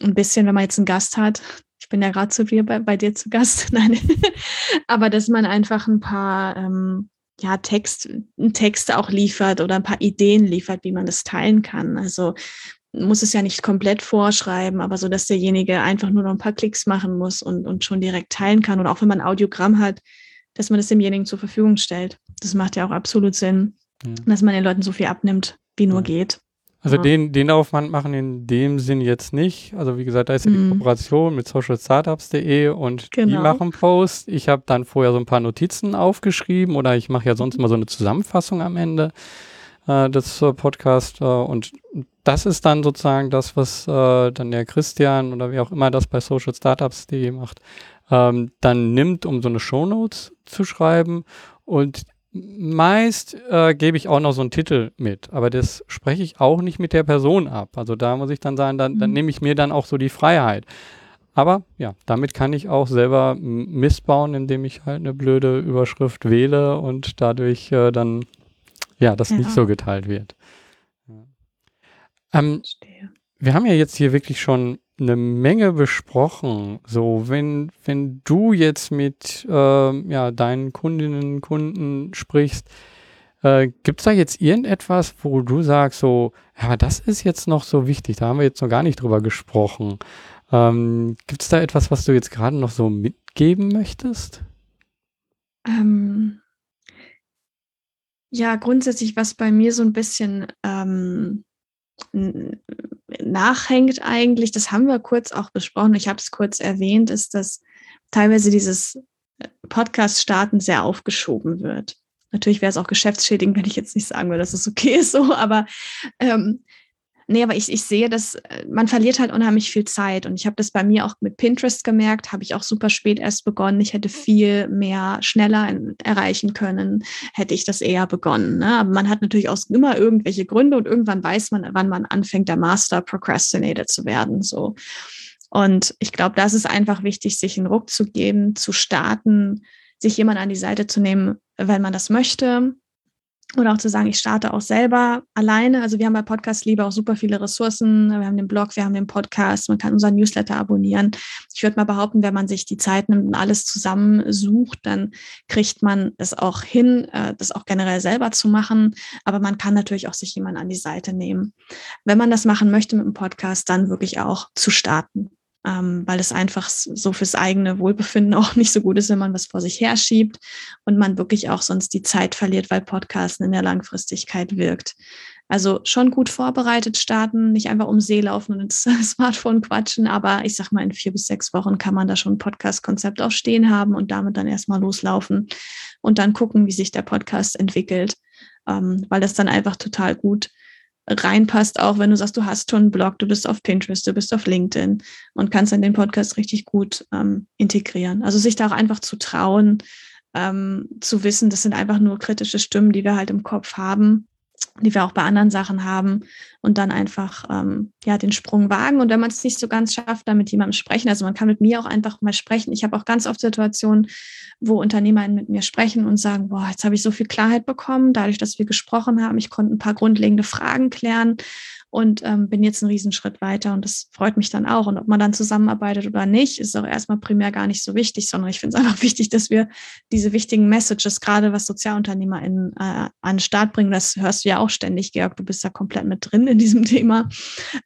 ein bisschen, wenn man jetzt einen Gast hat, ich bin ja gerade zu dir bei, bei, dir zu Gast, nein, aber dass man einfach ein paar ähm, ja, Text, Texte auch liefert oder ein paar Ideen liefert, wie man das teilen kann. Also muss es ja nicht komplett vorschreiben, aber so, dass derjenige einfach nur noch ein paar Klicks machen muss und, und schon direkt teilen kann. Und auch wenn man ein Audiogramm hat, dass man das demjenigen zur Verfügung stellt. Das macht ja auch absolut Sinn, mhm. dass man den Leuten so viel abnimmt, wie nur mhm. geht. Also ja. den, den Aufwand machen in dem Sinn jetzt nicht. Also wie gesagt, da ist ja die mhm. Kooperation mit socialstartups.de und genau. die machen Post. Ich habe dann vorher so ein paar Notizen aufgeschrieben oder ich mache ja sonst immer so eine Zusammenfassung am Ende äh, des äh, Podcasts äh, und das ist dann sozusagen das, was äh, dann der Christian oder wie auch immer das bei socialstartups.de macht, ähm, dann nimmt, um so eine Shownotes zu schreiben und Meist äh, gebe ich auch noch so einen Titel mit, aber das spreche ich auch nicht mit der Person ab. Also da muss ich dann sagen, dann, dann mhm. nehme ich mir dann auch so die Freiheit. Aber ja, damit kann ich auch selber missbauen, indem ich halt eine blöde Überschrift wähle und dadurch äh, dann ja das ja. nicht so geteilt wird. Ähm, wir haben ja jetzt hier wirklich schon eine Menge besprochen. So, wenn, wenn du jetzt mit äh, ja, deinen Kundinnen und Kunden sprichst, äh, gibt es da jetzt irgendetwas, wo du sagst, so, ja, das ist jetzt noch so wichtig, da haben wir jetzt noch gar nicht drüber gesprochen. Ähm, gibt es da etwas, was du jetzt gerade noch so mitgeben möchtest? Ähm, ja, grundsätzlich, was bei mir so ein bisschen ähm, nachhängt eigentlich, das haben wir kurz auch besprochen, ich habe es kurz erwähnt, ist, dass teilweise dieses äh, Podcast-Starten sehr aufgeschoben wird. Natürlich wäre es auch geschäftsschädigend, wenn ich jetzt nicht sagen würde, dass es okay ist so, aber ähm, Nee, aber ich, ich sehe, dass äh, man verliert halt unheimlich viel Zeit. Und ich habe das bei mir auch mit Pinterest gemerkt, habe ich auch super spät erst begonnen. Ich hätte viel mehr schneller erreichen können, hätte ich das eher begonnen. Ne? Aber man hat natürlich auch immer irgendwelche Gründe und irgendwann weiß man, wann man anfängt, der Master Procrastinator zu werden. So. Und ich glaube, das ist einfach wichtig, sich einen Ruck zu geben, zu starten, sich jemand an die Seite zu nehmen, wenn man das möchte oder auch zu sagen, ich starte auch selber alleine. Also wir haben bei Podcast Liebe auch super viele Ressourcen. Wir haben den Blog, wir haben den Podcast, man kann unseren Newsletter abonnieren. Ich würde mal behaupten, wenn man sich die Zeit nimmt und alles zusammensucht, dann kriegt man es auch hin, äh, das auch generell selber zu machen. Aber man kann natürlich auch sich jemand an die Seite nehmen. Wenn man das machen möchte mit dem Podcast, dann wirklich auch zu starten ähm, weil es einfach so fürs eigene Wohlbefinden auch nicht so gut ist, wenn man was vor sich herschiebt und man wirklich auch sonst die Zeit verliert, weil Podcasten in der Langfristigkeit wirkt. Also schon gut vorbereitet starten, nicht einfach um See laufen und ins Smartphone quatschen, aber ich sag mal, in vier bis sechs Wochen kann man da schon ein Podcast-Konzept auch stehen haben und damit dann erstmal loslaufen und dann gucken, wie sich der Podcast entwickelt, ähm, weil das dann einfach total gut reinpasst, auch wenn du sagst, du hast schon einen Blog, du bist auf Pinterest, du bist auf LinkedIn und kannst dann den Podcast richtig gut ähm, integrieren. Also sich da auch einfach zu trauen, ähm, zu wissen, das sind einfach nur kritische Stimmen, die wir halt im Kopf haben die wir auch bei anderen Sachen haben und dann einfach ähm, ja den Sprung wagen und wenn man es nicht so ganz schafft, dann mit jemandem sprechen. Also man kann mit mir auch einfach mal sprechen. Ich habe auch ganz oft Situationen, wo Unternehmer mit mir sprechen und sagen, boah, jetzt habe ich so viel Klarheit bekommen, dadurch, dass wir gesprochen haben. Ich konnte ein paar grundlegende Fragen klären und ähm, bin jetzt einen Riesenschritt weiter und das freut mich dann auch. Und ob man dann zusammenarbeitet oder nicht, ist auch erstmal primär gar nicht so wichtig, sondern ich finde es einfach wichtig, dass wir diese wichtigen Messages, gerade was SozialunternehmerInnen äh, an den Start bringen, das hörst du ja auch ständig, Georg, du bist da komplett mit drin in diesem Thema,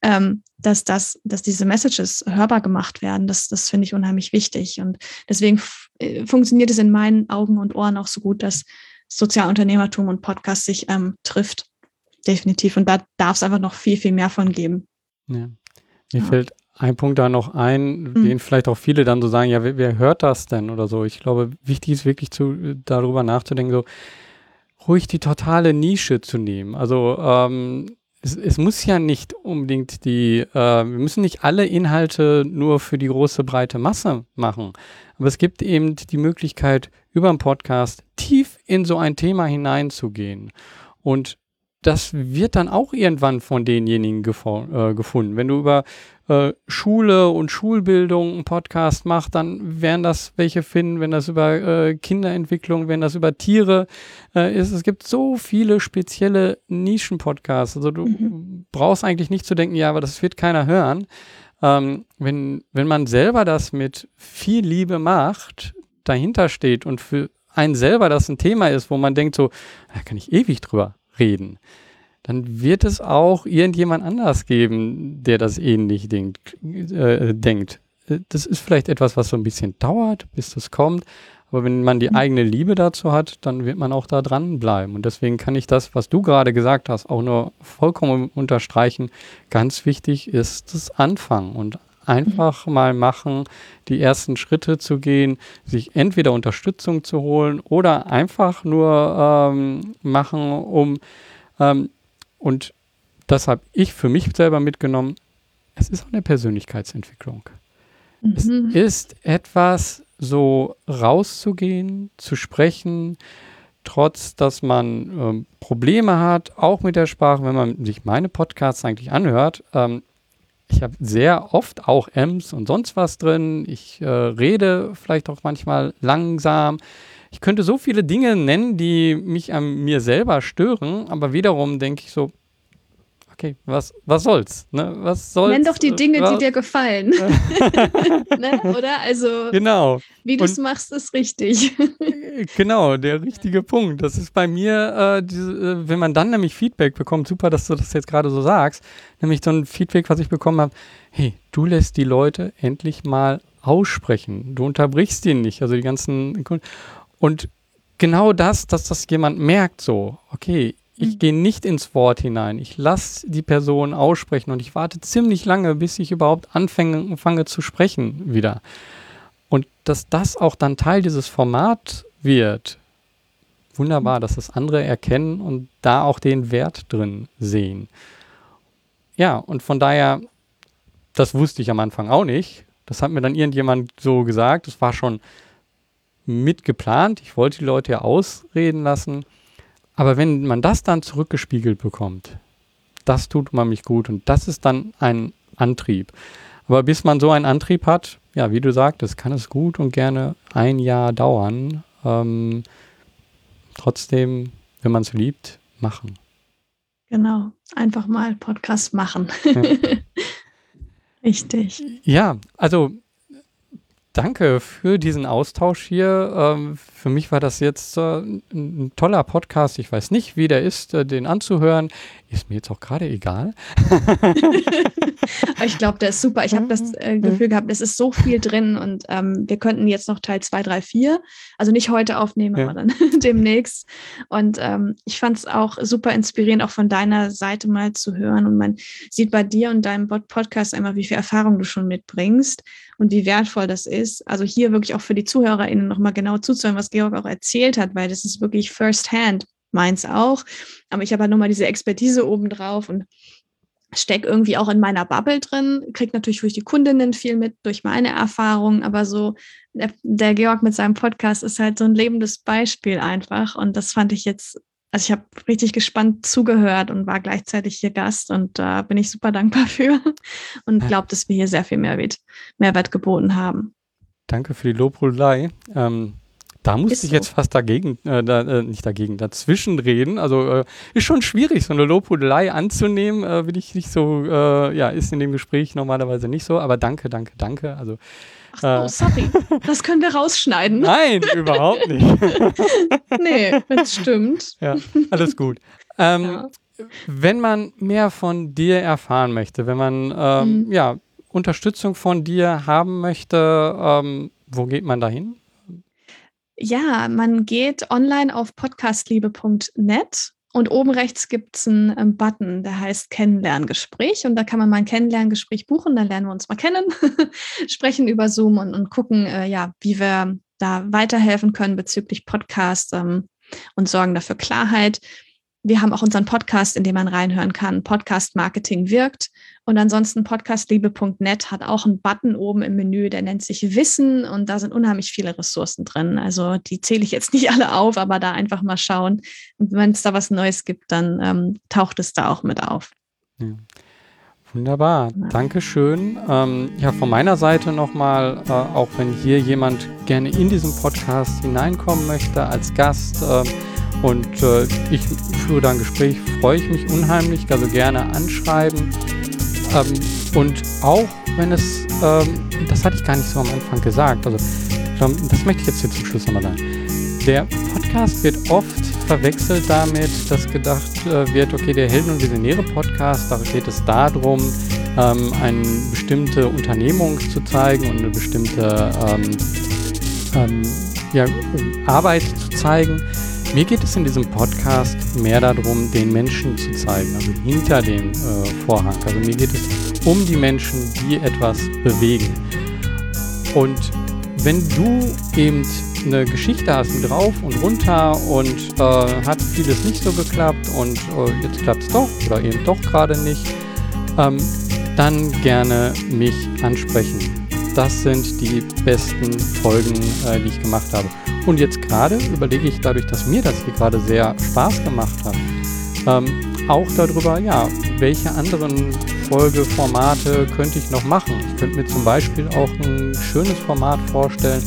ähm, dass, das, dass diese Messages hörbar gemacht werden. Das, das finde ich unheimlich wichtig. Und deswegen äh, funktioniert es in meinen Augen und Ohren auch so gut, dass Sozialunternehmertum und Podcast sich ähm, trifft definitiv. Und da darf es einfach noch viel, viel mehr von geben. Ja. Mir ja. fällt ein Punkt da noch ein, mhm. den vielleicht auch viele dann so sagen, ja, wer, wer, hört das denn oder so. Ich glaube, wichtig ist wirklich zu, darüber nachzudenken, so ruhig die totale Nische zu nehmen. Also ähm, es, es, muss ja nicht unbedingt die, äh, wir müssen nicht alle Inhalte nur für die große breite Masse machen. Aber es gibt eben die Möglichkeit, über einen Podcast tief in so ein Thema hineinzugehen. Und das wird dann auch irgendwann von denjenigen äh, gefunden. Wenn du über äh, Schule und Schulbildung einen Podcast machst, dann werden das welche finden, wenn das über äh, Kinderentwicklung, wenn das über Tiere äh, ist. Es gibt so viele spezielle Nischen-Podcasts. Also du mhm. brauchst eigentlich nicht zu denken, ja, aber das wird keiner hören. Ähm, wenn, wenn man selber das mit viel Liebe macht, dahinter steht und für einen selber das ein Thema ist, wo man denkt so, da kann ich ewig drüber reden, dann wird es auch irgendjemand anders geben, der das ähnlich denkt. Äh, denkt. Das ist vielleicht etwas, was so ein bisschen dauert, bis das kommt. Aber wenn man die mhm. eigene Liebe dazu hat, dann wird man auch da dranbleiben. Und deswegen kann ich das, was du gerade gesagt hast, auch nur vollkommen unterstreichen. Ganz wichtig ist das Anfangen und einfach mhm. mal machen, die ersten Schritte zu gehen, sich entweder Unterstützung zu holen oder einfach nur ähm, machen, um ähm, und das habe ich für mich selber mitgenommen. Es ist auch eine Persönlichkeitsentwicklung. Mhm. Es ist etwas, so rauszugehen, zu sprechen, trotz dass man ähm, Probleme hat, auch mit der Sprache, wenn man sich meine Podcasts eigentlich anhört. Ähm, ich habe sehr oft auch M's und sonst was drin. Ich äh, rede vielleicht auch manchmal langsam. Ich könnte so viele Dinge nennen, die mich an mir selber stören, aber wiederum denke ich so, okay, was, was soll's? Ne? Was soll's? Nenn doch die Dinge, was? die dir gefallen. ne? Oder? Also, genau. wie du es machst, ist richtig. genau, der richtige Punkt. Das ist bei mir, äh, diese, äh, wenn man dann nämlich Feedback bekommt, super, dass du das jetzt gerade so sagst, nämlich so ein Feedback, was ich bekommen habe, hey, du lässt die Leute endlich mal aussprechen. Du unterbrichst die nicht, also die ganzen Kunden. Und genau das, dass das jemand merkt, so, okay, ich mhm. gehe nicht ins Wort hinein. Ich lasse die Person aussprechen und ich warte ziemlich lange, bis ich überhaupt anfange, anfange zu sprechen wieder. Und dass das auch dann Teil dieses Formats wird, wunderbar, mhm. dass das andere erkennen und da auch den Wert drin sehen. Ja, und von daher, das wusste ich am Anfang auch nicht. Das hat mir dann irgendjemand so gesagt. Das war schon mitgeplant. Ich wollte die Leute ja ausreden lassen. Aber wenn man das dann zurückgespiegelt bekommt, das tut man mich gut und das ist dann ein Antrieb. Aber bis man so einen Antrieb hat, ja, wie du sagtest, kann es gut und gerne ein Jahr dauern. Ähm, trotzdem, wenn man es liebt, machen. Genau, einfach mal Podcast machen. Ja. Richtig. Ja, also danke für diesen Austausch hier. Ähm, für mich war das jetzt äh, ein toller Podcast. Ich weiß nicht, wie der ist, äh, den anzuhören. Ist mir jetzt auch gerade egal. ich glaube, der ist super. Ich habe das äh, mhm. Gefühl gehabt, es ist so viel drin und ähm, wir könnten jetzt noch Teil 2, 3, 4, also nicht heute aufnehmen, ja. aber dann demnächst. Und ähm, ich fand es auch super inspirierend, auch von deiner Seite mal zu hören. Und man sieht bei dir und deinem Podcast einfach, wie viel Erfahrung du schon mitbringst und wie wertvoll das ist. Also hier wirklich auch für die ZuhörerInnen nochmal genau zuzuhören, was Georg auch erzählt hat, weil das ist wirklich first hand meins auch. Aber ich habe halt nochmal diese Expertise obendrauf und stecke irgendwie auch in meiner Bubble drin, kriege natürlich durch die Kundinnen viel mit, durch meine Erfahrungen, aber so der, der, Georg mit seinem Podcast ist halt so ein lebendes Beispiel einfach und das fand ich jetzt, also ich habe richtig gespannt zugehört und war gleichzeitig hier Gast und da bin ich super dankbar für und glaube, dass wir hier sehr viel Mehrwert, Mehrwert geboten haben. Danke für die Lobhudelei. Ähm, da musste ist ich so. jetzt fast dagegen, äh, da, äh, nicht dagegen, dazwischen reden. Also äh, ist schon schwierig, so eine Lobhudelei anzunehmen, äh, will ich nicht so, äh, ja, ist in dem Gespräch normalerweise nicht so, aber danke, danke, danke. Also Ach so, äh, sorry. Das können wir rausschneiden. Nein, überhaupt nicht. nee, das stimmt. Ja, alles gut. Ähm, ja. Wenn man mehr von dir erfahren möchte, wenn man ähm, mhm. ja, Unterstützung von dir haben möchte, ähm, wo geht man da hin? Ja, man geht online auf podcastliebe.net und oben rechts gibt es einen ähm, Button, der heißt Kennenlerngespräch. Und da kann man mal ein Kennenlerngespräch buchen, dann lernen wir uns mal kennen, sprechen über Zoom und, und gucken, äh, ja, wie wir da weiterhelfen können bezüglich Podcast ähm, und sorgen dafür Klarheit. Wir haben auch unseren Podcast, in dem man reinhören kann. Podcast Marketing wirkt. Und ansonsten podcastliebe.net hat auch einen Button oben im Menü, der nennt sich Wissen und da sind unheimlich viele Ressourcen drin. Also die zähle ich jetzt nicht alle auf, aber da einfach mal schauen. Und wenn es da was Neues gibt, dann ähm, taucht es da auch mit auf. Ja. Wunderbar. Dankeschön. Ähm, ja, von meiner Seite nochmal, äh, auch wenn hier jemand gerne in diesen Podcast hineinkommen möchte als Gast, äh, und äh, ich führe da ein Gespräch, freue ich mich unheimlich, also gerne anschreiben. Ähm, und auch wenn es, ähm, das hatte ich gar nicht so am Anfang gesagt, also das möchte ich jetzt hier zum Schluss nochmal sagen. Der Podcast wird oft verwechselt damit, dass gedacht äh, wird, okay, der Helden- und Visionäre-Podcast, da geht es darum, ähm, eine bestimmte Unternehmung zu zeigen und eine bestimmte ähm, ähm, ja, Arbeit zu zeigen. Mir geht es in diesem Podcast mehr darum, den Menschen zu zeigen, also hinter dem äh, Vorhang. Also mir geht es um die Menschen, die etwas bewegen. Und wenn du eben eine Geschichte hast mit rauf und runter und äh, hat vieles nicht so geklappt und äh, jetzt klappt es doch oder eben doch gerade nicht, ähm, dann gerne mich ansprechen. Das sind die besten Folgen, äh, die ich gemacht habe. Und jetzt gerade überlege ich dadurch, dass mir das hier gerade sehr Spaß gemacht hat, ähm, auch darüber, ja, welche anderen Folgeformate könnte ich noch machen. Ich könnte mir zum Beispiel auch ein schönes Format vorstellen,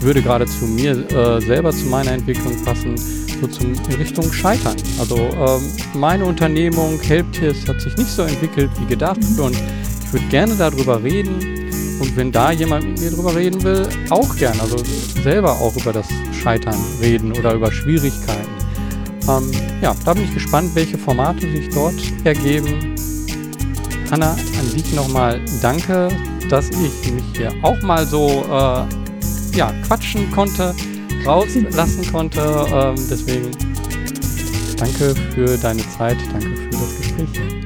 würde gerade zu mir äh, selber, zu meiner Entwicklung passen, so zum, in Richtung Scheitern. Also ähm, meine Unternehmung Helptiers hat sich nicht so entwickelt wie gedacht und ich würde gerne darüber reden, und wenn da jemand mit mir drüber reden will, auch gern. Also selber auch über das Scheitern reden oder über Schwierigkeiten. Ähm, ja, da bin ich gespannt, welche Formate sich dort ergeben. Hanna, an dich nochmal danke, dass ich mich hier auch mal so äh, ja, quatschen konnte, rauslassen konnte. Ähm, deswegen danke für deine Zeit, danke für das Gespräch.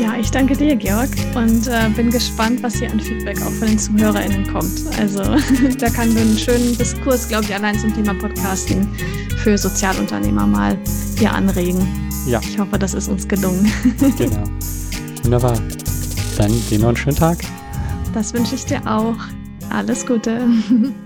Ja, ich danke dir, Georg, und äh, bin gespannt, was hier an Feedback auch von den ZuhörerInnen kommt. Also, da kann wir einen schönen Diskurs, glaube ich, allein zum Thema Podcasting für Sozialunternehmer mal hier anregen. Ja. Ich hoffe, das ist uns gelungen. Genau. Wunderbar. Dann dir noch einen schönen Tag. Das wünsche ich dir auch. Alles Gute.